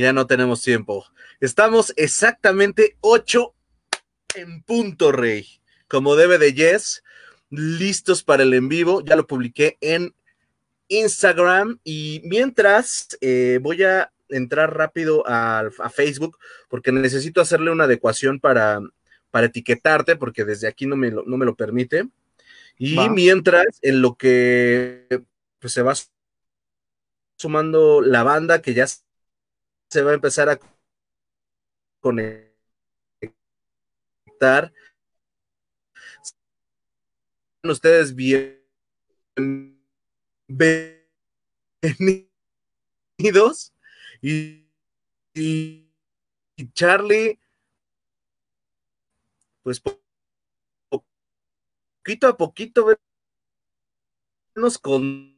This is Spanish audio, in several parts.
Ya no tenemos tiempo. Estamos exactamente 8 en punto, Rey. Como debe de Yes, listos para el en vivo. Ya lo publiqué en Instagram. Y mientras eh, voy a entrar rápido a, Facebook porque necesito hacerle una adecuación para, para etiquetarte, porque desde aquí no me lo, no me lo permite. Y mientras, en lo que pues, se va sumando la banda, que ya se va a empezar a conectar. Ustedes bien bienvenidos y, Charlie, pues poquito a poquito nos contando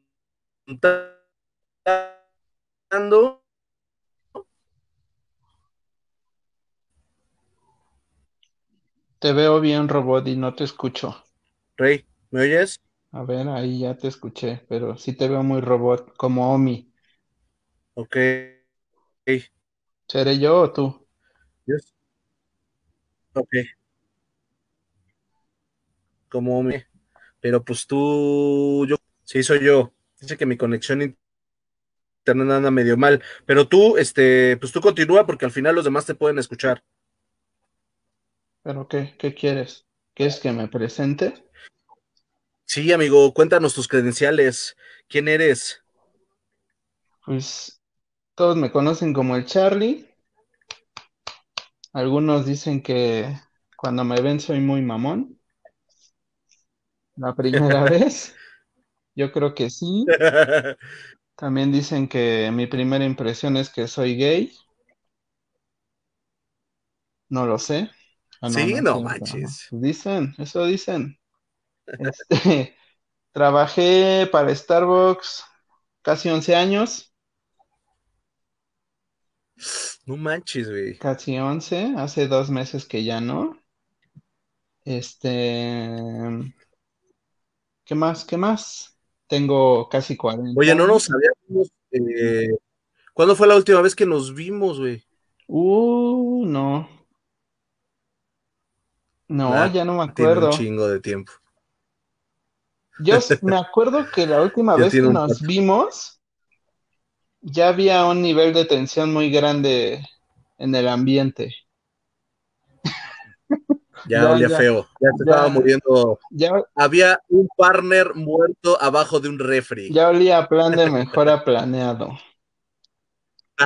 Te veo bien, robot, y no te escucho. Rey, ¿me oyes? A ver, ahí ya te escuché, pero sí te veo muy robot, como Omi. Ok. ¿Seré yo o tú? Yes. Ok. Como Omi. Pero pues tú, yo, sí soy yo. Dice que mi conexión internet anda medio mal. Pero tú, este, pues tú continúa porque al final los demás te pueden escuchar. ¿Pero qué? ¿Qué quieres? ¿Quieres que me presente? Sí, amigo, cuéntanos tus credenciales. ¿Quién eres? Pues todos me conocen como el Charlie. Algunos dicen que cuando me ven soy muy mamón. La primera vez. Yo creo que sí. También dicen que mi primera impresión es que soy gay. No lo sé. Ah, sí, no, manches. Dicen, eso dicen. Este, trabajé para Starbucks casi 11 años. No manches, güey. Casi 11, hace dos meses que ya no. Este, ¿qué más? ¿Qué más? Tengo casi 40. Oye, no nos sabíamos. Eh, ¿Cuándo fue la última vez que nos vimos, güey? Uh, no. No, ah, ya no me acuerdo. un chingo de tiempo. Yo me acuerdo que la última vez que nos vimos, ya había un nivel de tensión muy grande en el ambiente. Ya, olía feo, ya se estaba muriendo. había un partner muerto abajo de un refri. Ya olía a plan de mejora planeado.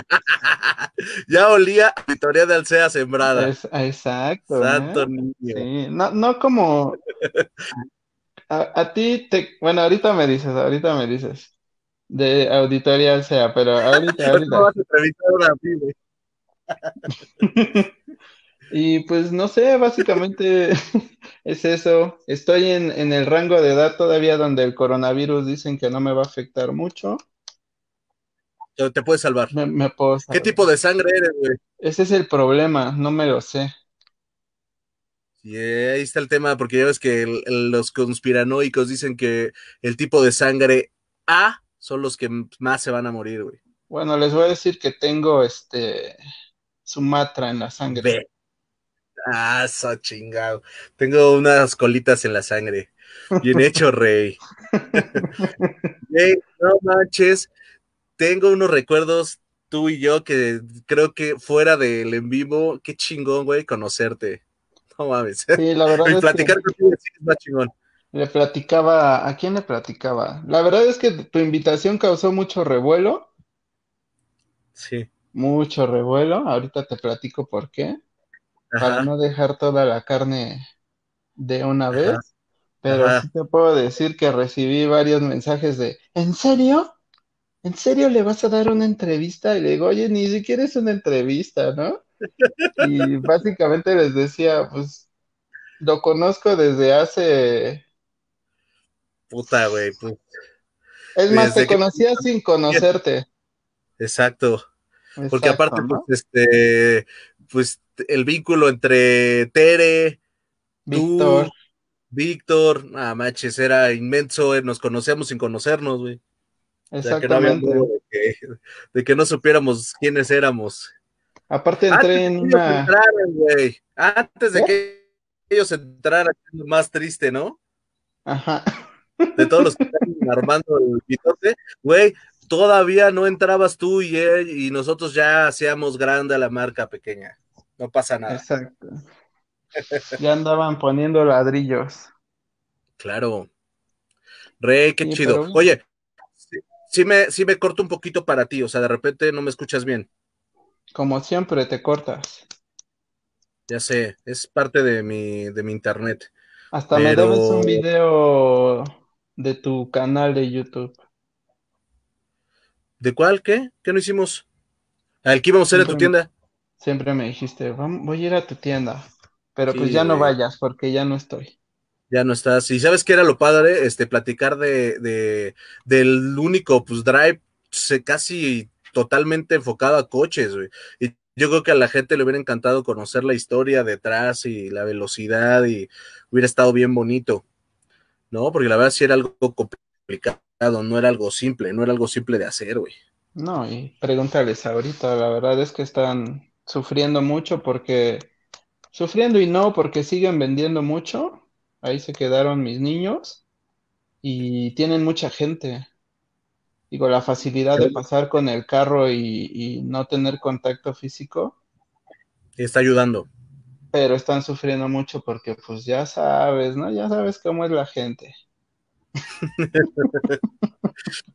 ya olía Victoria de Alcea sembrada. exacto. ¿eh? Santo niño. no, no como a, ti te, bueno, ahorita me dices, ahorita me dices de Auditoria Alcea, pero ahorita, ahorita. y pues no sé, básicamente es eso. Estoy en, en el rango de edad todavía donde el coronavirus dicen que no me va a afectar mucho te puede salvar. Me, puedo ¿Qué tipo de sangre eres, güey? Ese es el problema, no me lo sé. Sí, ahí está el tema, porque ya ves que los conspiranoicos dicen que el tipo de sangre A son los que más se van a morir, güey. Bueno, les voy a decir que tengo este Sumatra en la sangre. Ve. Ah, eso chingado. Tengo unas colitas en la sangre. Bien hecho, rey. no manches tengo unos recuerdos tú y yo que creo que fuera del en vivo, qué chingón, güey, conocerte. No mames. Sí, la verdad. y platicar contigo es más chingón. Le platicaba, ¿a quién le platicaba? La verdad es que tu invitación causó mucho revuelo. Sí. Mucho revuelo. Ahorita te platico por qué. Para no dejar toda la carne de una vez. Pero sí te puedo decir que recibí varios mensajes de ¿En serio? ¿En serio le vas a dar una entrevista? Y le digo, oye, ni siquiera es una entrevista, ¿no? Y básicamente les decía, pues, lo conozco desde hace... Puta, güey. Pues, es más, te conocía sin conocerte. Exacto. Porque aparte, pues, este, pues, el vínculo entre Tere, Víctor, Víctor, ah, manches, era inmenso, eh, nos conocíamos sin conocernos, güey. Exactamente. de, que, no supiéramos quiénes éramos. Aparte entré en una... Antes de que ellos entraran, más triste, ¿no? Ajá. De todos los que están armando el pitote, güey, todavía no entrabas tú y, él, y nosotros ya hacíamos grande la marca pequeña. No pasa nada. Exacto. Ya andaban poniendo ladrillos. Claro. Rey, qué chido. Oye, sí, me, sí me corto un poquito para ti, o sea, de repente no me escuchas bien. Como siempre, te cortas. Ya sé, es parte de mi, de mi internet. Hasta me debes un video de tu canal de YouTube. ¿De cuál? ¿Qué? ¿Qué no hicimos? ¿Al que íbamos a hacer en tu tienda? Siempre me dijiste, voy a ir a tu tienda. Pero pues ya no vayas porque ya no estoy. Ya no estás. Y sabes qué era lo padre, este, platicar de, de del único, pues, drive casi totalmente enfocado a coches. Y yo creo que a la gente le hubiera encantado conocer la historia detrás y la velocidad y hubiera estado bien bonito, ¿no? Porque la verdad sí era algo complicado, no era algo simple, no era algo simple de hacer, güey. No, y pregúntales ahorita, la verdad es que están sufriendo mucho porque, sufriendo y no, porque siguen vendiendo mucho, ahí se quedaron mis niños y tienen mucha gente. Digo, la facilidad de pasar con el carro y, no tener contacto físico. Está ayudando. Pero están sufriendo mucho porque pues ya sabes, ¿no? Ya sabes cómo es la gente.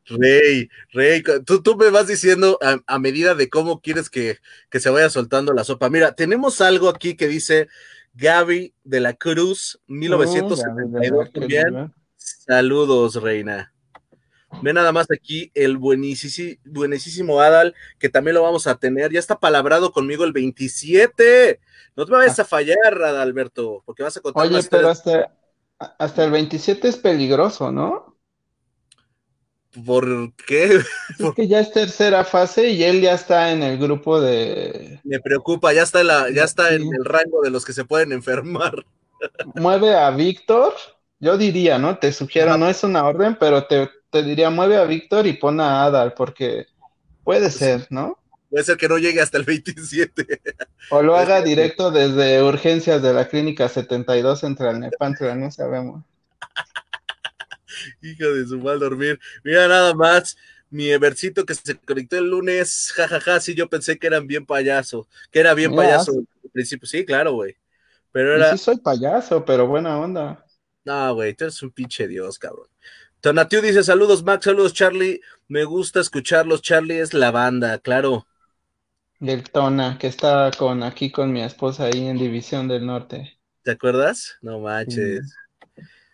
Rey, Rey, tú, tú, me vas diciendo a, medida de cómo quieres que, que, se vaya soltando la sopa. Mira, tenemos algo aquí que dice Gaby de la Cruz, 1972 Saludos, Reina. Ve nada más aquí el buenísimo, buenísimo Adal, que también lo vamos a tener. Ya está palabrado conmigo el 27. No te vayas a fallar, Adalberto, porque vas a contar Oye, pero hasta, hasta el 27 es peligroso, ¿no? ¿Por qué? Es que ya es tercera fase y él ya está en el grupo de. Me preocupa, ya está, la, ya está en el rango de los que se pueden enfermar. Mueve a Víctor, yo diría, ¿no? Te sugiero, no es una orden, pero te, te diría, mueve a Víctor y pon a Adal, porque puede pues ser, ¿no? Puede ser que no llegue hasta el 27. O lo haga directo desde urgencias de la clínica 72 entre el Nepantla, no sabemos. Hijo de su mal dormir. Mira nada más, mi Evercito que se conectó el lunes, jajaja, ja, ja, sí, yo pensé que eran bien payaso, que era bien payaso al principio, sí, claro, güey. Pero era... Sí soy payaso, pero buena onda. No, güey, tú eres un pinche dios, cabrón. Tonatiu dice, saludos Max, saludos Charlie, me gusta escucharlos, Charlie es la banda, claro. Del Tona, que está con aquí con mi esposa ahí en División del Norte. ¿Te acuerdas? No manches.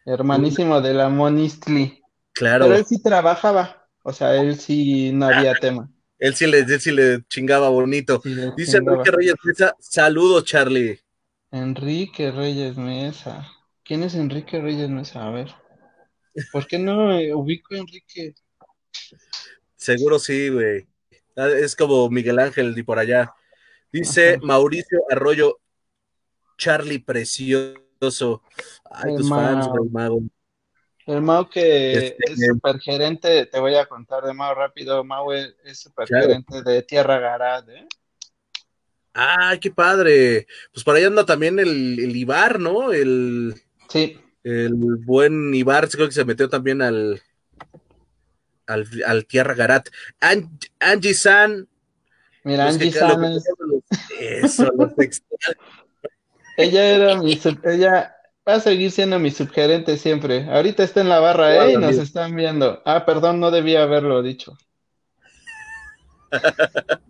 Hermanísimo de la Monistli. Claro. Pero él sí trabajaba, o sea, él sí no había tema. Él sí le, sí le chingaba bonito. dice Enrique Reyes Mesa, saludos Charlie. Enrique Reyes Mesa. ¿Quién es Enrique Reyes Mesa? A ver. ¿Por qué no ubico a Enrique? Seguro sí, güey. Ah, es como Miguel Ángel y por allá. Dice Mauricio Arroyo, Charlie Precioso. Ay, tus fans, güey, Mago. El Mau que este, es supergerente, te voy a contar de Mau rápido. Mau es, supergerente de Tierra Garad, ¿eh? ¡Ay, qué padre! Pues por ahí anda también el, el Ibar, ¿no? El. Sí el buen Ibar, creo que se metió también al, al, Tierra Garat. Angie San. Mira, Angie San es... Eso, Ella era mi, ella va a seguir siendo mi subgerente siempre. Ahorita está en la barra, ¿eh? Y nos están viendo. Ah, perdón, no debía haberlo dicho.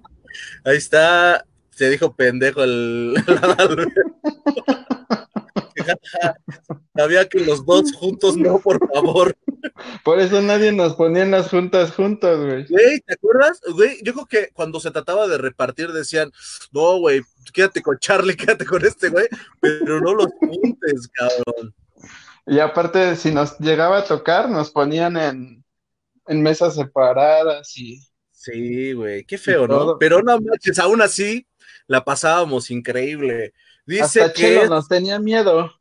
Ahí está, se dijo pendejo el... Había que los dos juntos, no, por favor. Por eso nadie nos ponía en las juntas juntos, güey. Güey, ¿te acuerdas? Güey, yo creo que cuando se trataba de repartir decían, no, güey, quédate con Charlie, quédate con este, güey, pero no los juntes, cabrón. Y aparte, si nos llegaba a tocar, nos ponían en, en mesas separadas y... Sí, güey, qué feo, ¿no? Pero no manches, aún así la pasábamos increíble. Dice Hasta que nos tenía miedo.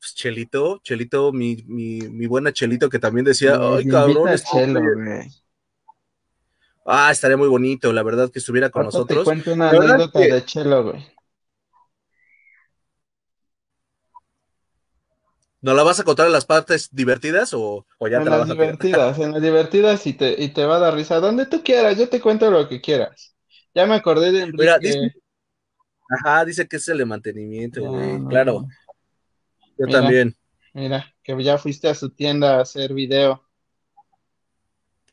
Pues Chelito, Chelito, mi, mi, mi buena Chelito que también decía, ay cabrón, Chelo. Ah, estaría muy bonito, la verdad, que estuviera con nosotros. Te cuento una anécdota de Chelo, güey. ¿No la vas a contar en las partes divertidas o, ya en te la vas divertidas, En las divertidas y te, y te va a dar risa. Donde tú quieras, yo te cuento lo que quieras. Ya me acordé de Enrique. Mira, dice, ajá, dice que es el de mantenimiento, güey. claro. Yo también. Mira, que ya fuiste a su tienda a hacer video.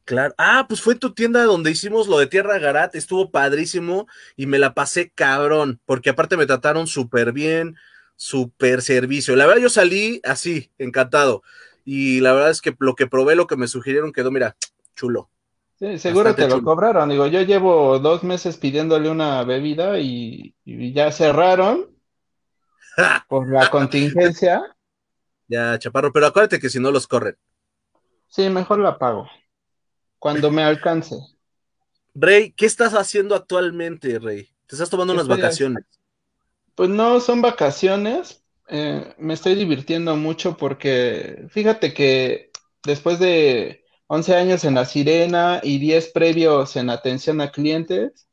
Claro. Ah, pues fue tu tienda donde hicimos lo de Tierra Garat, estuvo padrísimo y me la pasé cabrón, porque aparte me trataron súper bien, súper servicio. La verdad yo salí así, encantado. Y la verdad es que lo que probé, lo que me sugirieron quedó, mira, chulo. Sí, seguro te lo cobraron. Digo, yo llevo dos meses pidiéndole una bebida y, ya cerraron por la contingencia. Ya, chaparro, pero acuérdate que si no los corren. Sí, mejor la pago. Cuando me alcance. Rey, ¿qué estás haciendo actualmente, Rey? ¿Te estás tomando unas vacaciones? Pues no, son vacaciones. Eh, me estoy divirtiendo mucho porque fíjate que después de 11 años en La Sirena y 10 previos en atención a clientes,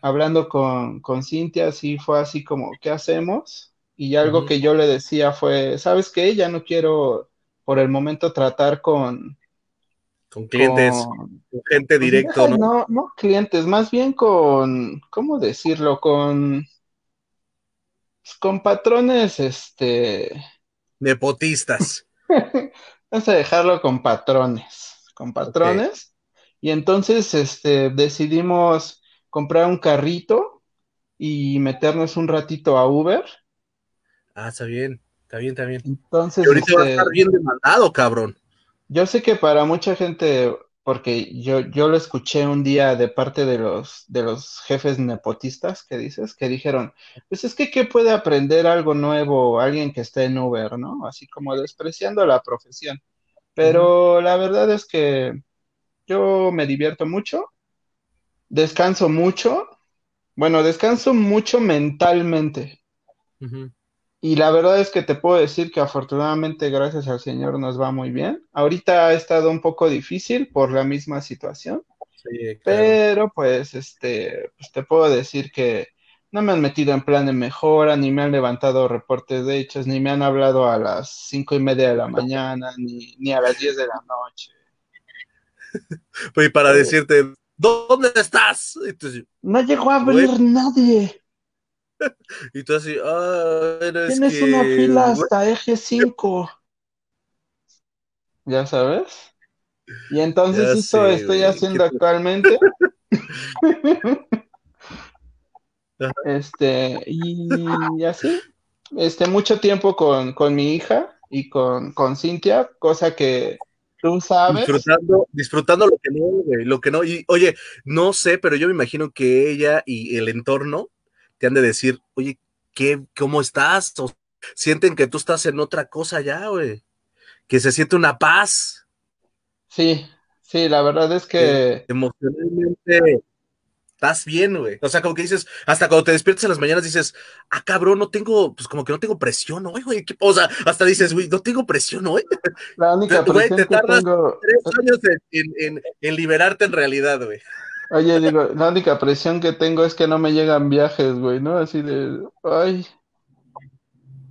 hablando con, con Cintia, sí fue así como, ¿qué hacemos? Y algo que yo le decía fue, ¿sabes qué? Ya no quiero por el momento tratar con, con clientes, con, gente pues directo, ¿no? No, no clientes, más bien con, ¿cómo decirlo? Con, con patrones, este... Nepotistas. Vamos a dejarlo con patrones, con patrones. Y entonces, este, decidimos comprar un carrito y meternos un ratito a Uber. Ah, está bien, está bien, está bien. Entonces, y ahorita va a estar este, bien demandado, cabrón. Yo sé que para mucha gente, porque yo, yo lo escuché un día de parte de los, de los jefes nepotistas que dices, que dijeron, pues es que ¿qué puede aprender algo nuevo alguien que esté en Uber, ¿no? Así como despreciando la profesión. Pero la verdad es que yo me divierto mucho, descanso mucho, bueno, descanso mucho mentalmente. Y la verdad es que te puedo decir que afortunadamente, gracias al Señor, nos va muy bien. Ahorita ha estado un poco difícil por la misma situación. Pero pues, este, pues te puedo decir que no me han metido en plan de mejora, ni me han levantado reportes de hechos, ni me han hablado a las cinco y media de la mañana, ni, a las diez de la noche. Pues para decirte, ¿dónde estás? no llegó a abrir nadie. y tú así, ah, Tienes una fila hasta eje 5. ¿Ya sabes? Y entonces esto estoy haciendo actualmente. este, y así. Este, mucho tiempo con, con mi hija y con, con Cintia, cosa que tú sabes. Disfrutando, disfrutando lo que no, lo que no. Y oye, no sé, pero yo me imagino que ella y el entorno te han de decir, oye, ¿qué, ¿cómo estás? O sienten que tú estás en otra cosa ya, güey. Que se siente una paz. Sí, sí, la verdad es que... emocionalmente estás bien, güey. O sea, como que dices, hasta cuando te despiertas en las mañanas dices, ah, cabrón, no tengo, pues como que no tengo presión, güey, güey. O sea, hasta dices, güey, no tengo presión, güey. La única presión güey, te tardas tres años en, en liberarte en realidad, güey. Oye, digo, la única presión que tengo es que no me llegan viajes, güey, ¿no? Así de, ay,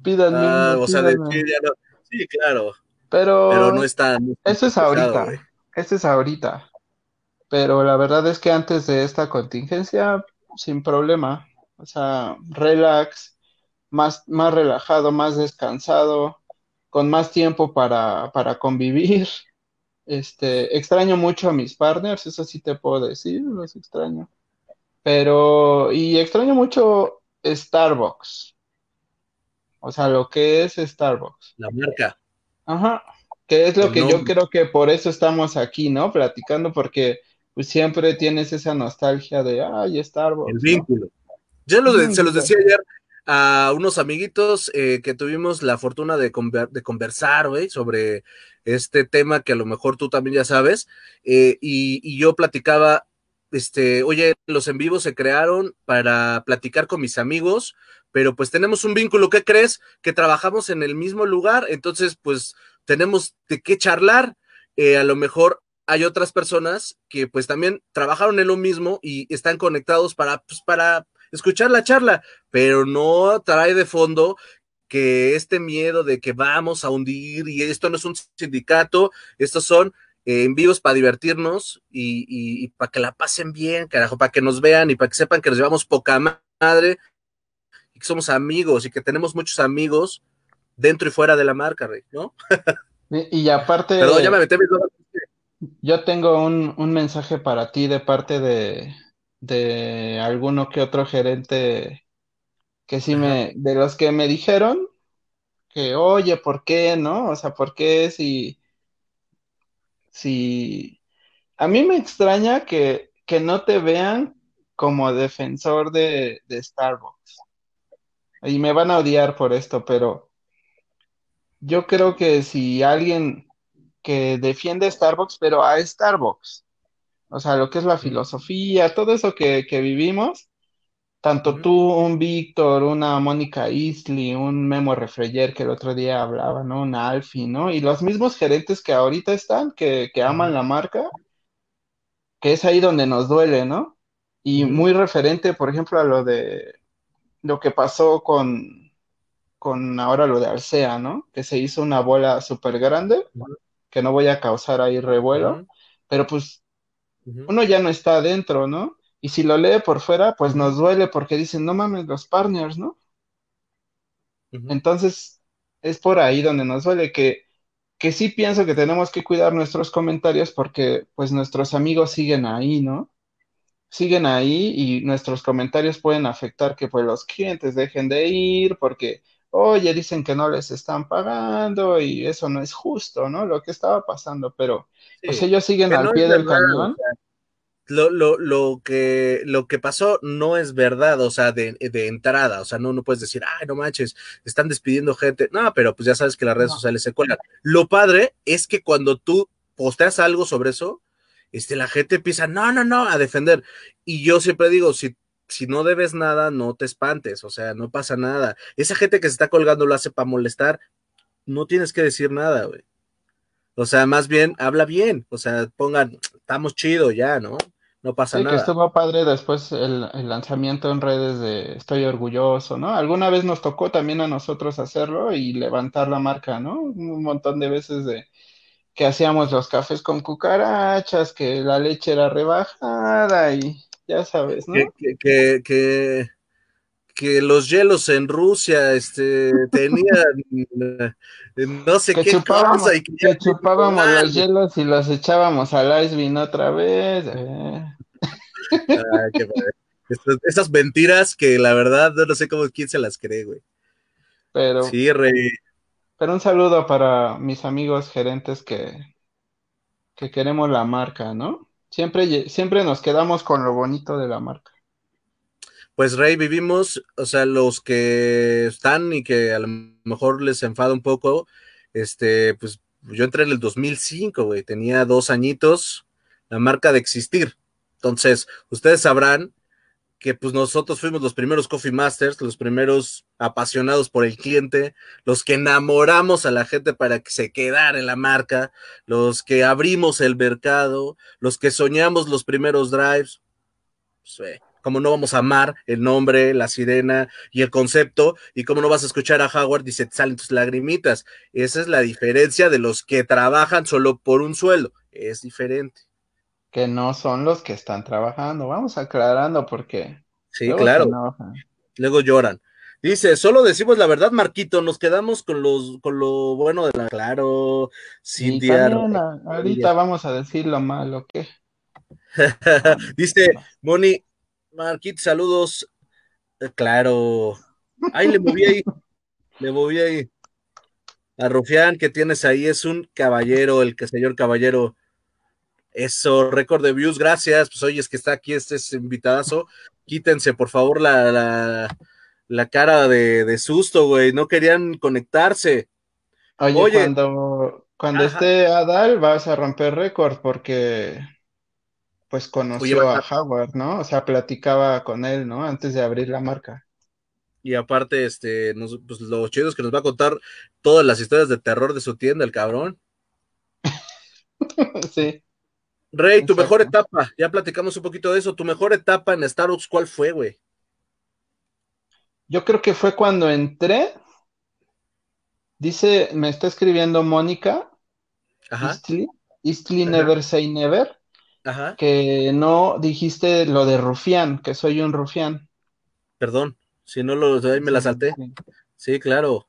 pídanme. Ah, o sea, de, sí, ya no, sí, claro. Pero, Pero no está. eso es ahorita. Eso es ahorita. Pero la verdad es que antes de esta contingencia, sin problema. O sea, relax, más, más relajado, más descansado, con más tiempo para, para convivir. Este, extraño mucho a mis partners, eso sí te puedo decir, los extraño. Pero, y extraño mucho Starbucks. O sea, lo que es Starbucks. La marca. Ajá. Que es lo que yo creo que por eso estamos aquí, ¿no? Platicando, porque pues siempre tienes esa nostalgia de, ay, Starbucks. El vínculo. Yo se los decía ayer a unos amiguitos eh, que tuvimos la fortuna de, de conversar, güey, sobre este tema que a lo mejor tú también ya sabes, eh, y, yo platicaba este, oye, los en vivos se crearon para platicar con mis amigos, pero pues tenemos un vínculo, ¿qué crees? Que trabajamos en el mismo lugar, entonces pues tenemos de qué charlar. Eh, a lo mejor hay otras personas que pues también trabajaron en lo mismo y están conectados para, pues, para escuchar la charla, pero no trae de fondo que este miedo de que vamos a hundir y esto no es un sindicato, estos son eh, en vivos para divertirnos y, para que la pasen bien, carajo, para que nos vean y para que sepan que nos llevamos poca madre y que somos amigos y que tenemos muchos amigos dentro y fuera de la marca, Rey, ¿no? y, aparte... Perdón, ya me metí Yo tengo un, un mensaje para ti de parte de, de alguno que otro gerente que sí me, de los que me dijeron que, oye, ¿por qué, no? O sea, ¿por qué si, si, a mí me extraña que, que no te vean como defensor de, de Starbucks. Y me van a odiar por esto, pero yo creo que si alguien que defiende Starbucks, pero a Starbucks, o sea, lo que es la filosofía, todo eso que, vivimos, tanto tú, un Víctor, una Mónica Isley, un Memo Refreyer que el otro día hablaba, ¿no? Un Alfie, ¿no? Y los mismos gerentes que ahorita están, que, aman la marca, que es ahí donde nos duele, ¿no? Y muy referente, por ejemplo, a lo de lo que pasó con, con ahora lo de Alsea, ¿no? Que se hizo una bola súper grande, que no voy a causar ahí revuelo, pero pues uno ya no está adentro, ¿no? Y si lo lee por fuera, pues nos duele porque dicen, no mames, los partners, ¿no? Entonces, es por ahí donde nos duele que, que sí pienso que tenemos que cuidar nuestros comentarios porque pues nuestros amigos siguen ahí, ¿no? Siguen ahí y nuestros comentarios pueden afectar que pues los clientes dejen de ir porque, oye, dicen que no les están pagando y eso no es justo, ¿no? Lo que estaba pasando, pero pues ellos siguen al pie del cañón. lo, lo, lo, que, lo que pasó no es verdad, o sea, de, de, entrada, o sea, no, no puedes decir, ay, no manches, están despidiendo gente. No, pero pues ya sabes que las redes sociales se cuelgan. Lo padre es que cuando tú posteas algo sobre eso, este, la gente empieza, no, no, no, a defender. Y yo siempre digo, si, si no debes nada, no te espantes, o sea, no pasa nada. Esa gente que se está colgando lo hace para molestar, no tienes que decir nada, güey. O sea, más bien, habla bien. O sea, pongan, estamos chido ya, ¿no? No pasa sí, nada. que estuvo padre después el, lanzamiento en redes de Estoy orgulloso, ¿no? Alguna vez nos tocó también a nosotros hacerlo y levantar la marca, ¿no? Un montón de veces de que hacíamos los cafés con cucarachas, que la leche era rebajada y ya sabes, ¿no? Que, que, que, que los hielos en Rusia este, tenían no sé qué cosa. Y que, chupábamos los hielos y los echábamos al ice bean otra vez. Eh. Esas mentiras que la verdad no sé cómo quién se las cree, güey. Pero, sí, rey. Pero un saludo para mis amigos gerentes que, que queremos la marca, ¿no? Siempre, siempre nos quedamos con lo bonito de la marca pues Rey, vivimos, o sea, los que están y que a lo mejor les enfada un poco, este, pues yo entré en el 2005, güey, tenía dos añitos, la marca de existir. Entonces, ustedes sabrán que pues nosotros fuimos los primeros Coffee Masters, los primeros apasionados por el cliente, los que enamoramos a la gente para que se quedara en la marca, los que abrimos el mercado, los que soñamos los primeros drives. Pues, como no vamos a amar el nombre, la sirena y el concepto, y cómo no vas a escuchar a Howard y se te salen tus lagrimitas. Esa es la diferencia de los que trabajan solo por un sueldo. Es diferente. Que no son los que están trabajando. Vamos aclarando porque. Sí, claro. Luego lloran. Dice, solo decimos la verdad, Marquito, nos quedamos con los con lo bueno de la claro, sin Ahorita vamos a decir lo malo que. Dice Moni, Marquit, saludos. Eh, claro. Ahí le moví ahí. le moví ahí. A Rufián que tienes ahí es un caballero, el que señor caballero. Eso, récord de views, gracias. Pues oye, es que está aquí este es invitadazo. Quítense, por favor, la, la, cara de, susto, güey. No querían conectarse. Oye, cuando, cuando esté Adal vas a romper récord porque pues conoció a Howard, ¿no? O sea, platicaba con él, ¿no? Antes de abrir la marca. Y aparte, este, pues lo chido es que nos va a contar todas las historias de terror de su tienda, el cabrón. sí. Rey, tu mejor etapa, ya platicamos un poquito de eso. Tu mejor etapa en Starbucks, ¿cuál fue, güey? Yo creo que fue cuando entré. Dice, me está escribiendo Mónica. Ajá. Eastly, Never Say Never. Ajá. Que no dijiste lo de rufián, que soy un rufián. Perdón, si no lo me la salté. Sí, claro.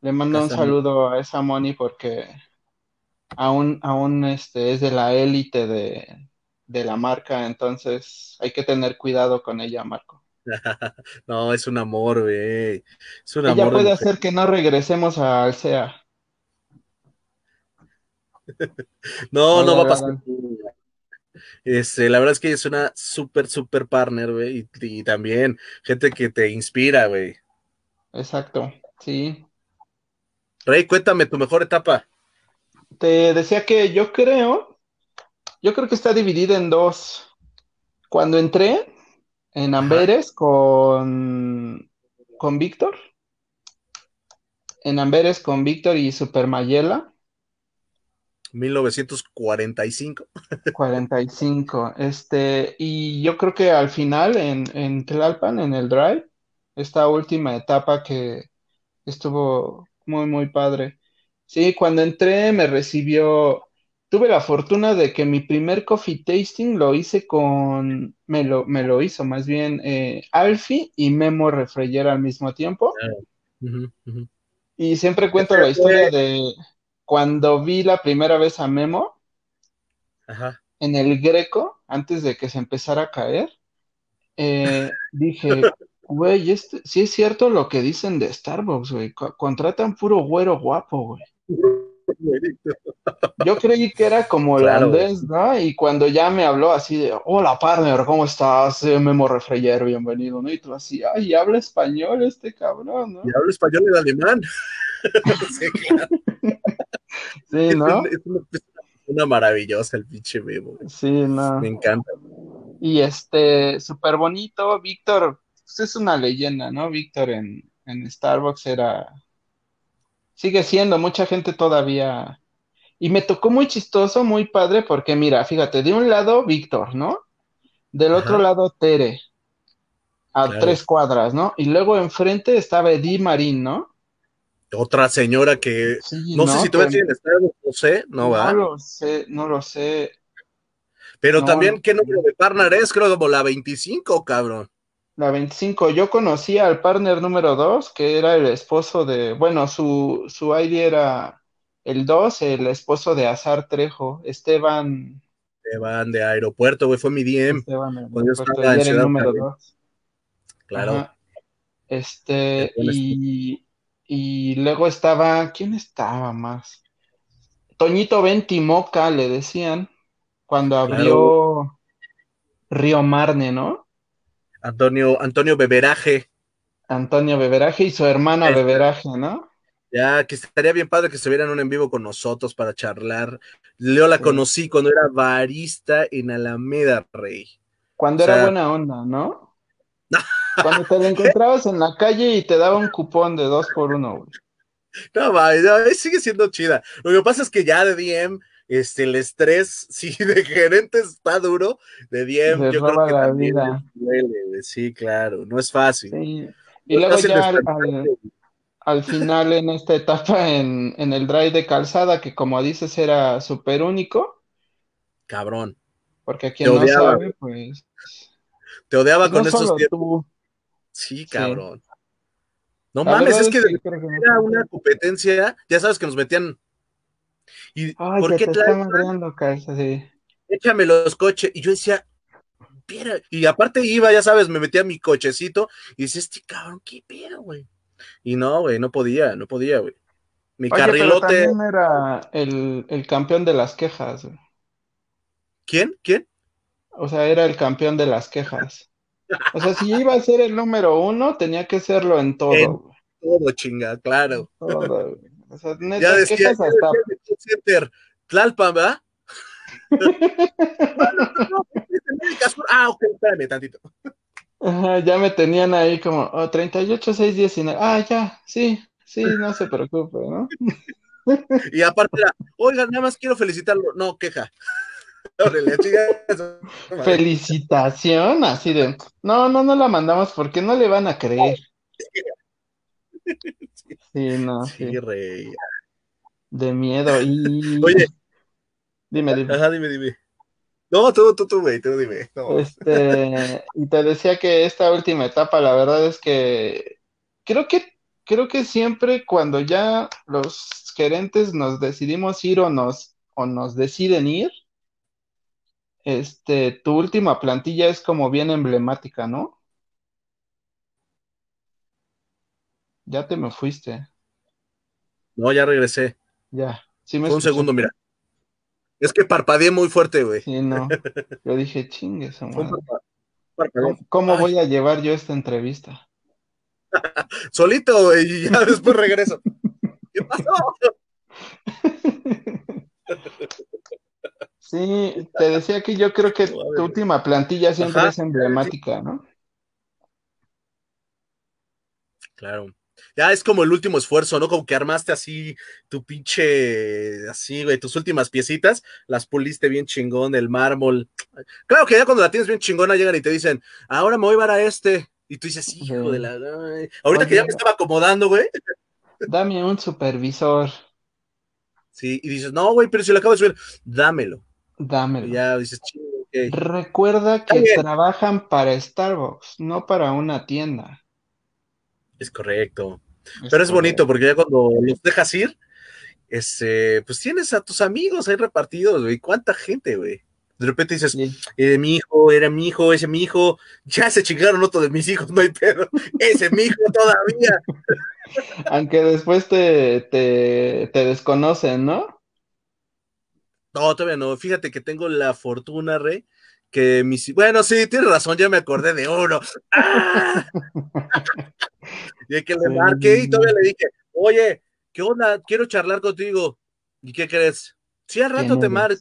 Le mando un saludo a esa Moni porque aún, aún este, es de la élite de, de la marca, entonces hay que tener cuidado con ella, Marco. no, es un amor, güey. Es un Ella puede hacer que no regresemos al SEA. no, no, va a pasar. Este, la verdad es que es una súper, súper partner, güey. Y, y, también gente que te inspira, güey. Exacto, sí. Rey, cuéntame tu mejor etapa te decía que yo creo, yo creo que está dividida en dos. Cuando entré en Amberes con, con Víctor, en Amberes con Víctor y Super Mayela. 1945. 45. Este, y yo creo que al final en, en Tlalpan, en el Drive, esta última etapa que estuvo muy, muy padre. Sí, cuando entré me recibió, tuve la fortuna de que mi primer coffee tasting lo hice con, me lo, me lo hizo más bien eh, Alfie y Memo Refreyer al mismo tiempo. Y siempre cuento la historia de cuando vi la primera vez a Memo en el Greco, antes de que se empezara a caer, eh, dije, güey, este, sí es cierto lo que dicen de Starbucks, güey, contratan puro güero guapo, güey. Yo creí que era como holandés, ¿no? Y cuando ya me habló así de, hola partner, ¿cómo estás? Memo Refreyer, bienvenido, ¿no? Y tú así, ay, habla español este cabrón, ¿no? Y habla español en alemán. sí, claro. sí, ¿no? Es, una, maravillosa el pinche Memo. Sí, no. Me encanta. Y este, súper bonito, Víctor, pues es una leyenda, ¿no? Víctor en, en Starbucks era sigue siendo, mucha gente todavía. Y me tocó muy chistoso, muy padre, porque mira, fíjate, de un lado Víctor, ¿no? Del otro lado Tere, a tres cuadras, ¿no? Y luego enfrente estaba Eddie Marín, ¿no? Otra señora que no, sé si en estado, no sé, no va. No lo sé, no lo sé. Pero también, ¿qué número de partner es? Creo como la 25, cabrón. La 25. Yo conocí al partner número 2, que era el esposo de, bueno, su, su ID era el 2, el esposo de Azar Trejo, Esteban. Esteban de aeropuerto, güey, fue mi DM. Esteban cuando yo estaba en el número 2. Claro. Este, y, y luego estaba, ¿quién estaba más? Toñito Moca, le decían, cuando abrió Río Marne, ¿no? Antonio, Antonio Beberaje. Antonio Beberaje y su hermana Beberaje, ¿no? Ya, que estaría bien padre que estuvieran un en vivo con nosotros para charlar. Leo la conocí cuando era barista en Alameda, Rey. Cuando era buena onda, ¿no? cuando te la encontrabas en la calle y te daba un cupón de dos por uno, güey. No, va, sigue siendo chida. Lo que pasa es que ya de DM este, el estrés, sí, de gerente está duro, de bien, yo creo que la vida. sí, claro, no es fácil. Y luego ya al, final en esta etapa en, el drive de calzada, que como dices era súper único. Cabrón. Porque quien no sabe, pues... Te odiaba con esos tiempos. Sí, cabrón. No mames, es que, era una competencia, ya sabes que nos metían y ¿por qué te Échame los coches. Y yo decía, mira, y aparte iba, ya sabes, me metía mi cochecito y decía, este cabrón, qué pedo, güey. Y no, güey, no podía, no podía, güey. Mi carrilote. era el, el, campeón de las quejas, güey. ¿Quién? ¿Quién? O sea, era el campeón de las quejas. O sea, si iba a ser el número uno, tenía que serlo en todo. En todo, chinga, claro. Todo, güey. O sea, neta, ya decía, Tlalpan, ¿verdad? Ah, ok, espérame tantito. Ajá, ya me tenían ahí como, oh, 38, 6, 19. Ah, ya, sí, sí, no se preocupe, ¿no? Y aparte era, oiga, nada más quiero felicitarlo. No, queja. Felicitación, así de, no, no, no la mandamos porque no le van a creer. Sí, no. Sí, sí. rey. De miedo. Y. Oye. Dime, dime. Ajá, dime, dime. No, tú, tú, tú, güey, tú dime. No. Este, y te decía que esta última etapa, la verdad es que creo que creo que siempre cuando ya los gerentes nos decidimos ir o nos o nos deciden ir, este, tu última plantilla es como bien emblemática, ¿no? Ya te me fuiste. No, ya regresé. Ya. Sí me Fue un segundo, mira. Es que parpadeé muy fuerte, güey. Sí, no. Yo dije, chingue. ¿Cómo, cómo Ay. voy a llevar yo esta entrevista? Solito, güey, y ya después regreso. ¿Qué pasó? Sí, te decía que yo creo que tu última plantilla siempre Ajá. es emblemática, ¿no? Claro. Ya es como el último esfuerzo, ¿no? Como que armaste así tu pinche, así, güey, tus últimas piecitas, las puliste bien chingón, el mármol. Claro que ya cuando la tienes bien chingona llegan y te dicen, ahora me voy a llevar a este. Y tú dices, hijo de la... ay". Ahorita que ya me estaba acomodando, güey. Dame un supervisor, Sí, y dices, no, güey, pero si lo acabo de subir, dámelo. Y dámelo. ya dices, chingo, ok. Recuerda que trabajan para Starbucks, no para una tienda. Es correcto. Pero es bonito porque ya cuando los dejas ir, este, pues tienes a tus amigos ahí repartidos, güey. ¿Cuánta gente, güey? De repente dices, Sí. eh, mi hijo, era mi hijo, ese mi hijo, ya se chingaron otro de mis hijos, no hay pedo. Ese mi hijo todavía. Aunque después te, te, te desconocen, ¿no? No, todavía no. Fíjate que tengo la fortuna, Rey, que mis. Bueno, sí, tienes razón, ya me acordé de uno. ¡Ah! y que le marqué y todavía le dije, oye, ¿qué onda? Quiero charlar contigo. ¿Y qué crees? Sí, al rato ¿Quién te marco.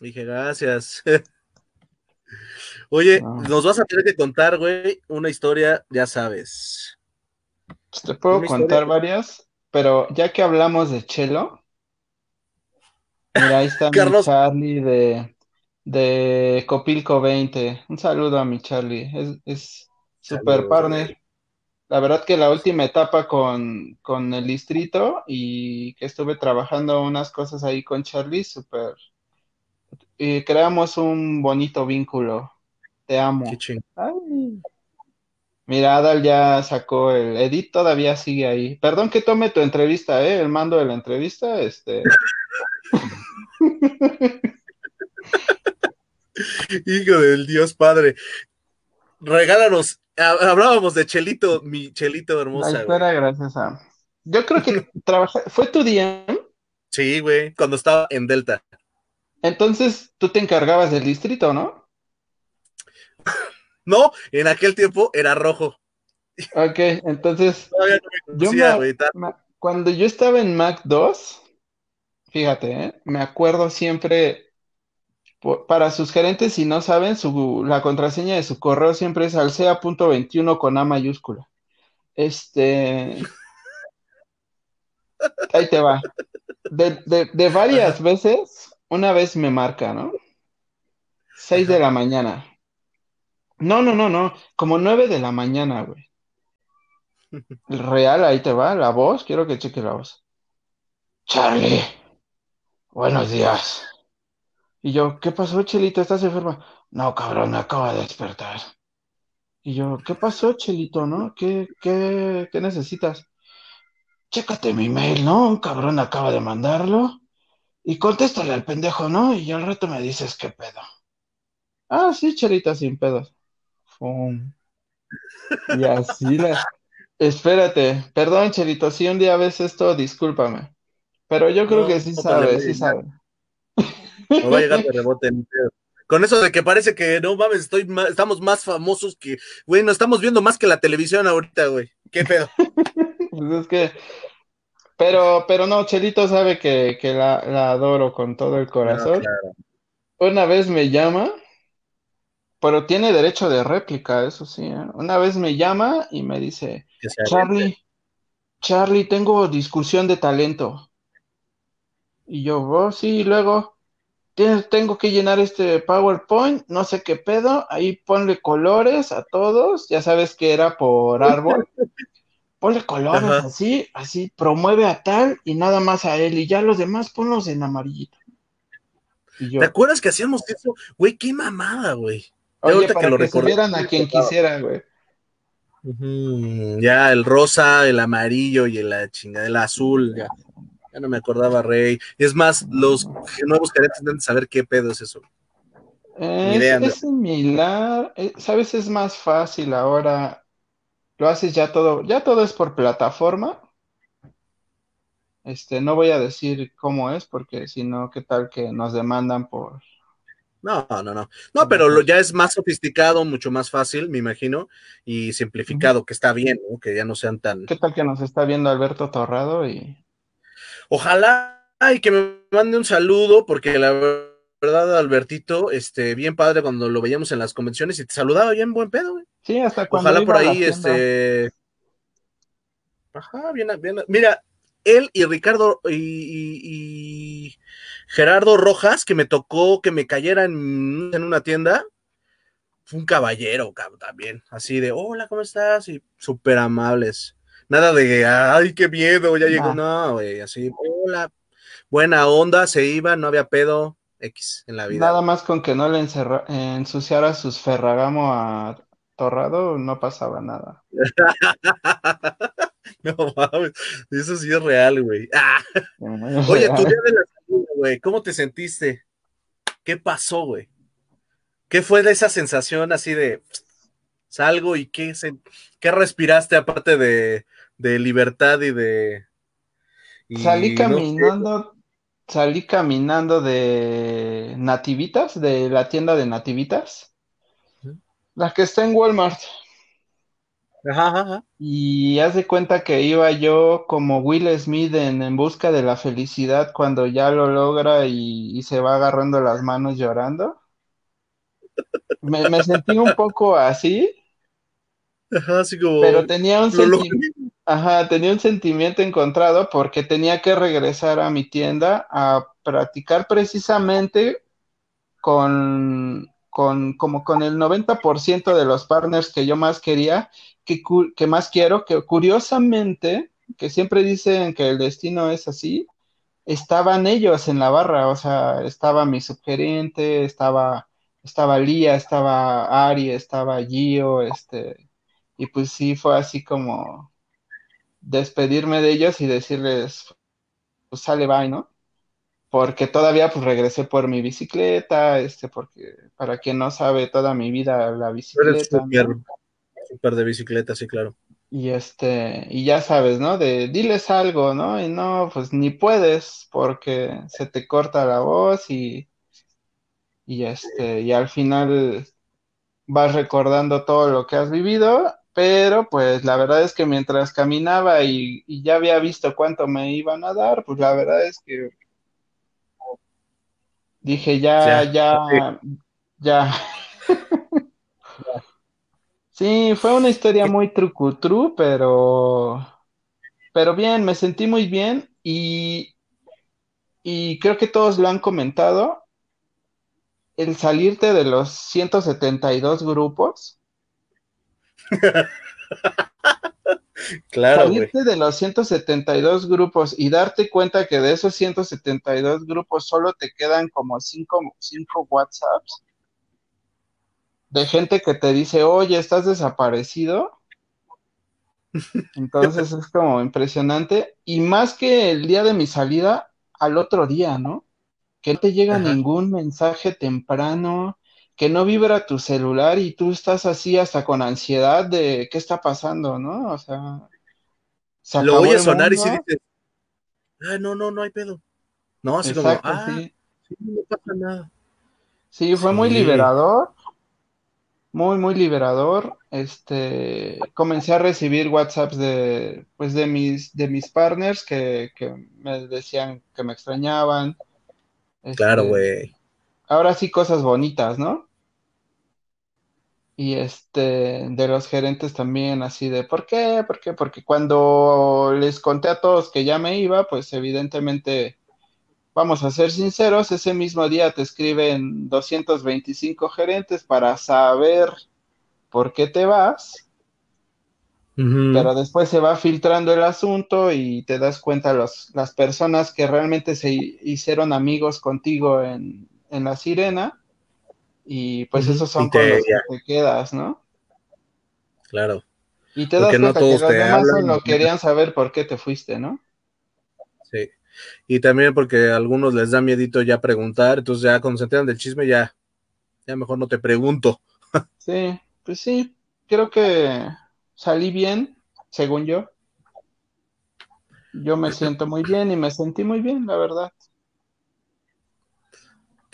Dije, gracias. Oye, No. nos vas a tener que contar, güey, una historia, ya sabes. Pues te puedo Una contar historia. varias, pero ya que hablamos de Chelo, mira, ahí está mi Carlos. Charlie de, de Copilco 20. Un saludo a mi Charlie, es, es super Saludos, partner. güey. La verdad que la última etapa con, con el distrito y que estuve trabajando unas cosas ahí con Charlie, súper. Y creamos un bonito vínculo. Te amo. Qué. Ay. Mira, Adal ya sacó el edit, todavía sigue ahí. Perdón que tome tu entrevista, ¿eh? El mando de la entrevista, este. Hijo del Dios Padre. Regálanos. ha- Hablábamos de Chelito, mi Chelito La hermosa. güey. historia gracias a. Yo creo que trabaja... fue tu día, Sí, güey, cuando estaba en Delta. entonces tú te encargabas del distrito, ¿no? No, en aquel tiempo era rojo. Ok, entonces Todavía no me Yo conocía, me- me- cuando yo estaba en Mac 2, fíjate, ¿eh? me acuerdo siempre, para sus gerentes, si no saben, su, la contraseña de su correo siempre es alsea.21 con A mayúscula. Este, ahí te va. De, de- de varias veces, una vez me marca, ¿no? 6 de la mañana. No, no, no, no, como 9 de la mañana, güey. Real, ahí te va, la voz, quiero que cheque la voz. Charlie, buenos días. Y yo, ¿qué pasó, Chelito? ¿Estás enferma? No, cabrón, me acabo de despertar. Y yo, ¿qué pasó, Chelito, no? ¿Qué, qué, qué necesitas? Chécate mi mail, ¿no? Un cabrón acaba de mandarlo. Y contéstale al pendejo, ¿no? Y al rato me dices qué pedo. Ah, sí, Chelita, sin pedos. Fum. Y así la... Espérate, perdón, Chelito, si un día ves esto, discúlpame. Pero yo creo No, que sí no, sabe, sí sabe. Me va a llegar de rebote. Con eso de que parece que no mames, estoy ma- estamos más famosos que, güey, nos estamos viendo más que la televisión ahorita, güey. ¿Qué pedo? Pues es que, pero, pero no, Chelito sabe que, que la, la adoro con todo el No, corazón. claro. Una vez me llama pero tiene derecho de réplica, eso sí. ¿eh? Una vez me llama y me dice, Charlie, Charlie, tengo discusión de talento. Y yo, oh, sí, luego tengo que llenar este PowerPoint, no sé qué pedo, ahí ponle colores a todos, ya sabes que era por árbol. Ponle colores así, así, promueve a tal y nada más a él, y ya los demás ponlos en amarillito. ¿Te acuerdas que hacíamos eso? Güey, qué mamada, güey. Oye, para que, lo a quien quisiera, güey. Ya, el rosa, el amarillo y el chingada, el azul, ya. Ya no me acordaba, Rey. Es más, los nuevos caretas intentan saber qué pedo es eso. es, similar, eh, sabes, es más fácil ahora. Lo haces ya todo, ya todo es por plataforma. Este, no voy a decir cómo es, porque si no, qué tal que nos demandan por. No, no, no. No, pero lo, ya es más sofisticado, mucho más fácil, me imagino, y simplificado, que está bien, ¿no? que ya no sean tan. ¿Qué tal que nos está viendo Alberto Torrado y Ojalá y que me mande un saludo, porque la verdad, Albertito, este, bien padre cuando lo veíamos en las convenciones y te saludaba bien buen pedo, güey. Sí, hasta cuando. Ojalá por ahí, este. Ajá, bien, bien. Mira, él y Ricardo y, Gerardo Rojas, que me tocó que me cayera en, en una tienda, fue un caballero, cabrón, también. Así de, hola, ¿cómo estás? Y súper amables. Nada de, ay, qué miedo, ya llegó. No, güey, así, hola, buena onda, se iba, no había pedo, X en la vida. Nada más con que no le ensuciara sus Ferragamo a Torrado, no pasaba nada. no mames, eso sí es real, güey. Oye, tu día de la salida, güey, ¿cómo te sentiste? ¿Qué pasó, güey? ¿Qué fue de esa sensación así de salgo y qué, qué respiraste aparte de, de libertad y de... salí caminando, salí caminando de Nativitas, de la tienda de Nativitas, la que está en Walmart. Ajá, Y haz de cuenta que iba yo como Will Smith en, busca de la felicidad cuando ya lo logra y, se va agarrando las manos llorando. Me, me, sentí un poco así. Ajá, así como. Pero tenía un sentimiento. Ajá, tenía un sentimiento encontrado porque tenía que regresar a mi tienda a practicar precisamente con, con como con el 90% de los partners que yo más quería, que, que más quiero, que curiosamente, que siempre dicen que el destino es así, estaban ellos en la barra, o sea, estaba mi subgerente, estaba, estaba Lía, estaba Ari, estaba Gio, este, y pues sí fue así como, despedirme de ellos y decirles, pues sale, bye, ¿no? Porque todavía pues regresé por mi bicicleta, este, porque para quien no sabe toda mi vida la bicicleta. Súper de bicicleta, sí, claro. Y este, y ya sabes, ¿no? De diles algo, ¿no? Y no, pues ni puedes, porque se te corta la voz y, y este, y al final vas recordando todo lo que has vivido pero pues la verdad es que mientras caminaba y, ya había visto cuánto me iban a dar, pues la verdad es que dije ya, ya, ya. sí, fue una historia muy trucutru, pero, pero bien, me sentí muy bien y, y creo que todos lo han comentado. El salirte de los 172 grupos claro. Salirte de los 172 grupos y darte cuenta que de esos 172 grupos solo te quedan como 5 cinco, WhatsApps de gente que te dice, oye, estás desaparecido. Entonces es como impresionante. Y más que el día de mi salida, al otro día, ¿no? Que no te llega ningún mensaje temprano, que no vibra tu celular y tú estás así hasta con ansiedad de qué está pasando, ¿no? O sea, lo voy a sonar y si dices, ah, no, no, no hay pedo. No, así como, ah, sí. no pasa nada. Sí, fue muy liberador, muy, muy liberador. Este, comencé a recibir WhatsApps de, pues, de mis, de mis partners que, que me decían que me extrañaban. claro, este, güey ahora sí cosas bonitas, ¿no? y este, de los gerentes también, así de, ¿por qué? ¿Por qué? Porque cuando les conté a todos que ya me iba, pues evidentemente, vamos a ser sinceros, ese mismo día te escriben 225 gerentes para saber por qué te vas, pero después se va filtrando el asunto y te das cuenta los, las personas que realmente se hicieron amigos contigo en, en la sirena y pues esos son con los que te quedas, ¿no? Claro. Y te das cuenta que los demás solo querían saber por qué te fuiste, ¿no? Sí. Y también porque a algunos les da miedito ya preguntar, entonces ya cuando se enteran del chisme ya, ya mejor no te pregunto. sí, pues sí, creo que salí bien, según yo. Yo me siento muy bien y me sentí muy bien, la verdad.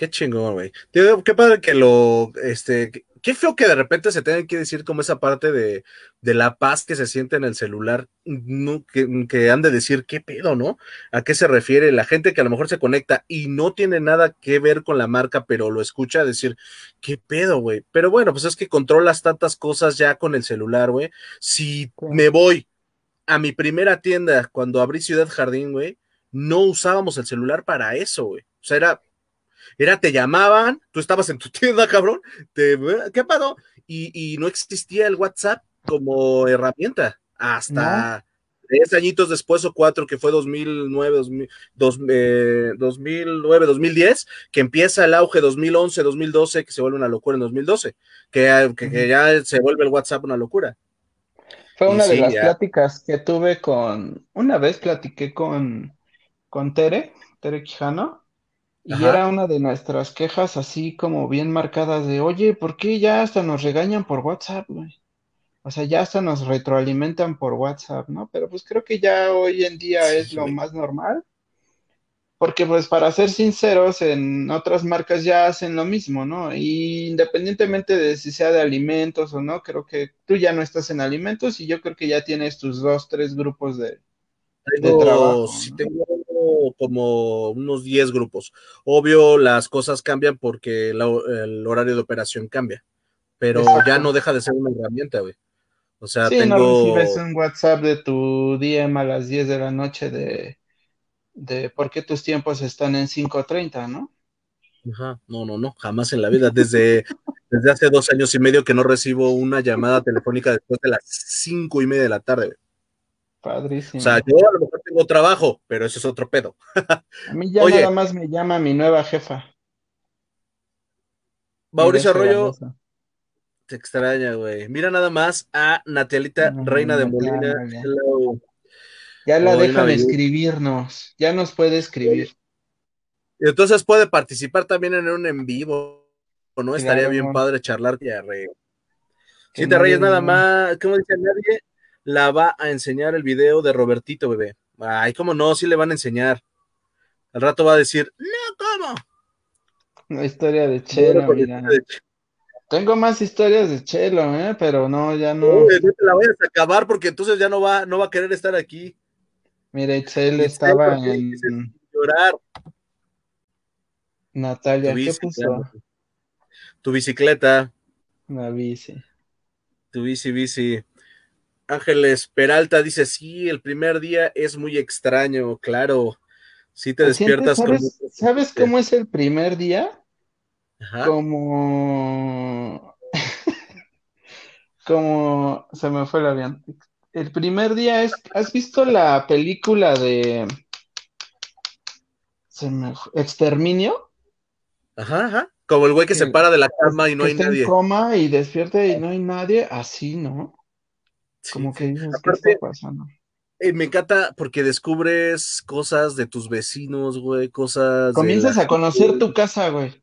Qué chingón, güey. Qué padre que lo, este, qué feo que de repente se tenga que decir como esa parte de, la paz que se siente en el celular, no, que, han de decir qué pedo, ¿no? ¿A qué se refiere? La gente que a lo mejor se conecta y no tiene nada que ver con la marca, pero lo escucha decir, qué pedo, güey. Pero bueno, pues es que controlas tantas cosas ya con el celular, güey. Si me voy a mi primera tienda cuando abrí Ciudad Jardín, güey, no usábamos el celular para eso, güey. O sea, era era, te llamaban, tú estabas en tu tienda, cabrón, te, ¿qué pasó? Y, no existía el WhatsApp como herramienta hasta tres añitos después o cuatro, que fue 2009, 2009, 2010, que empieza el auge 2011, 2012, que se vuelve una locura en 2012, que, que, ya se vuelve el WhatsApp una locura. Fue una de las pláticas que tuve con, una vez platiqué con, con Tere, Tere Quijano, y era una de nuestras quejas así como bien marcadas de, oye, ¿por qué ya hasta nos regañan por WhatsApp, güey? O sea, ya hasta nos retroalimentan por WhatsApp, ¿no? Pero pues creo que ya hoy en día es lo más normal. Porque pues para ser sinceros, en otras marcas ya hacen lo mismo, ¿no? Y independientemente de si sea de alimentos o no, creo que tú ya no estás en alimentos y yo creo que ya tienes tus dos, tres grupos de, trabajo. tengo como unos 10 grupos. Obvio, las cosas cambian porque el horario de operación cambia, pero ya no deja de ser una herramienta, güey. O sea, sí, tengo... no recibes un WhatsApp de tu DM a las 10 de la noche de, de por qué tus tiempos están en 5.30, ¿no? Ajá, no, no, no, jamás en la vida. Desde, desde hace dos años y medio que no recibo una llamada telefónica después de las cinco y media de la tarde. Güey. Padrísimo. O sea, yo a lo mejor tengo trabajo, pero eso es otro pedo. a mí ya nada más me llama mi nueva jefa. Mauricio Arroyo te extraña, güey. Mira nada más a Natialita, reina de Molina. Ya, la dejan escribirnos, ya nos puede escribir. Y entonces puede participar también en un en vivo, ¿o no? Estaría bien padre charlar. Ya, rey. Si te reyes nada más, ¿cómo dice nadie? La va a enseñar el video de Robertito, bebé. Ay, cómo no, sí le van a enseñar. Al rato va a decir, no, ¿cómo? Una historia de Chelo, mira. Tengo más historias de Chelo, ¿eh? pero no, ya no. no te la vayas a acabar porque entonces ya no va, no va a querer estar aquí. Mire, Chelo estaba en. Llorar. Natalia, ¿qué puso? Tu bicicleta. Una bici. Tu bici, bici. Ángeles Peralta dice, sí, el primer día es muy extraño, claro. Sí te despiertas ¿sabes, ¿Sabes cómo es el primer día? Como... como... Se me fue el avión. El primer día es... ¿Has visto la película de... Se me... Exterminio? Ajá, ajá. Como el güey que, se para de la cama y no hay nadie. En coma y despierta y no hay nadie, así, ¿no? Como que dices, ¿qué está pasando? Eh, me encanta porque descubres cosas de tus vecinos, güey, cosas. Comienzas a conocer tu casa, güey.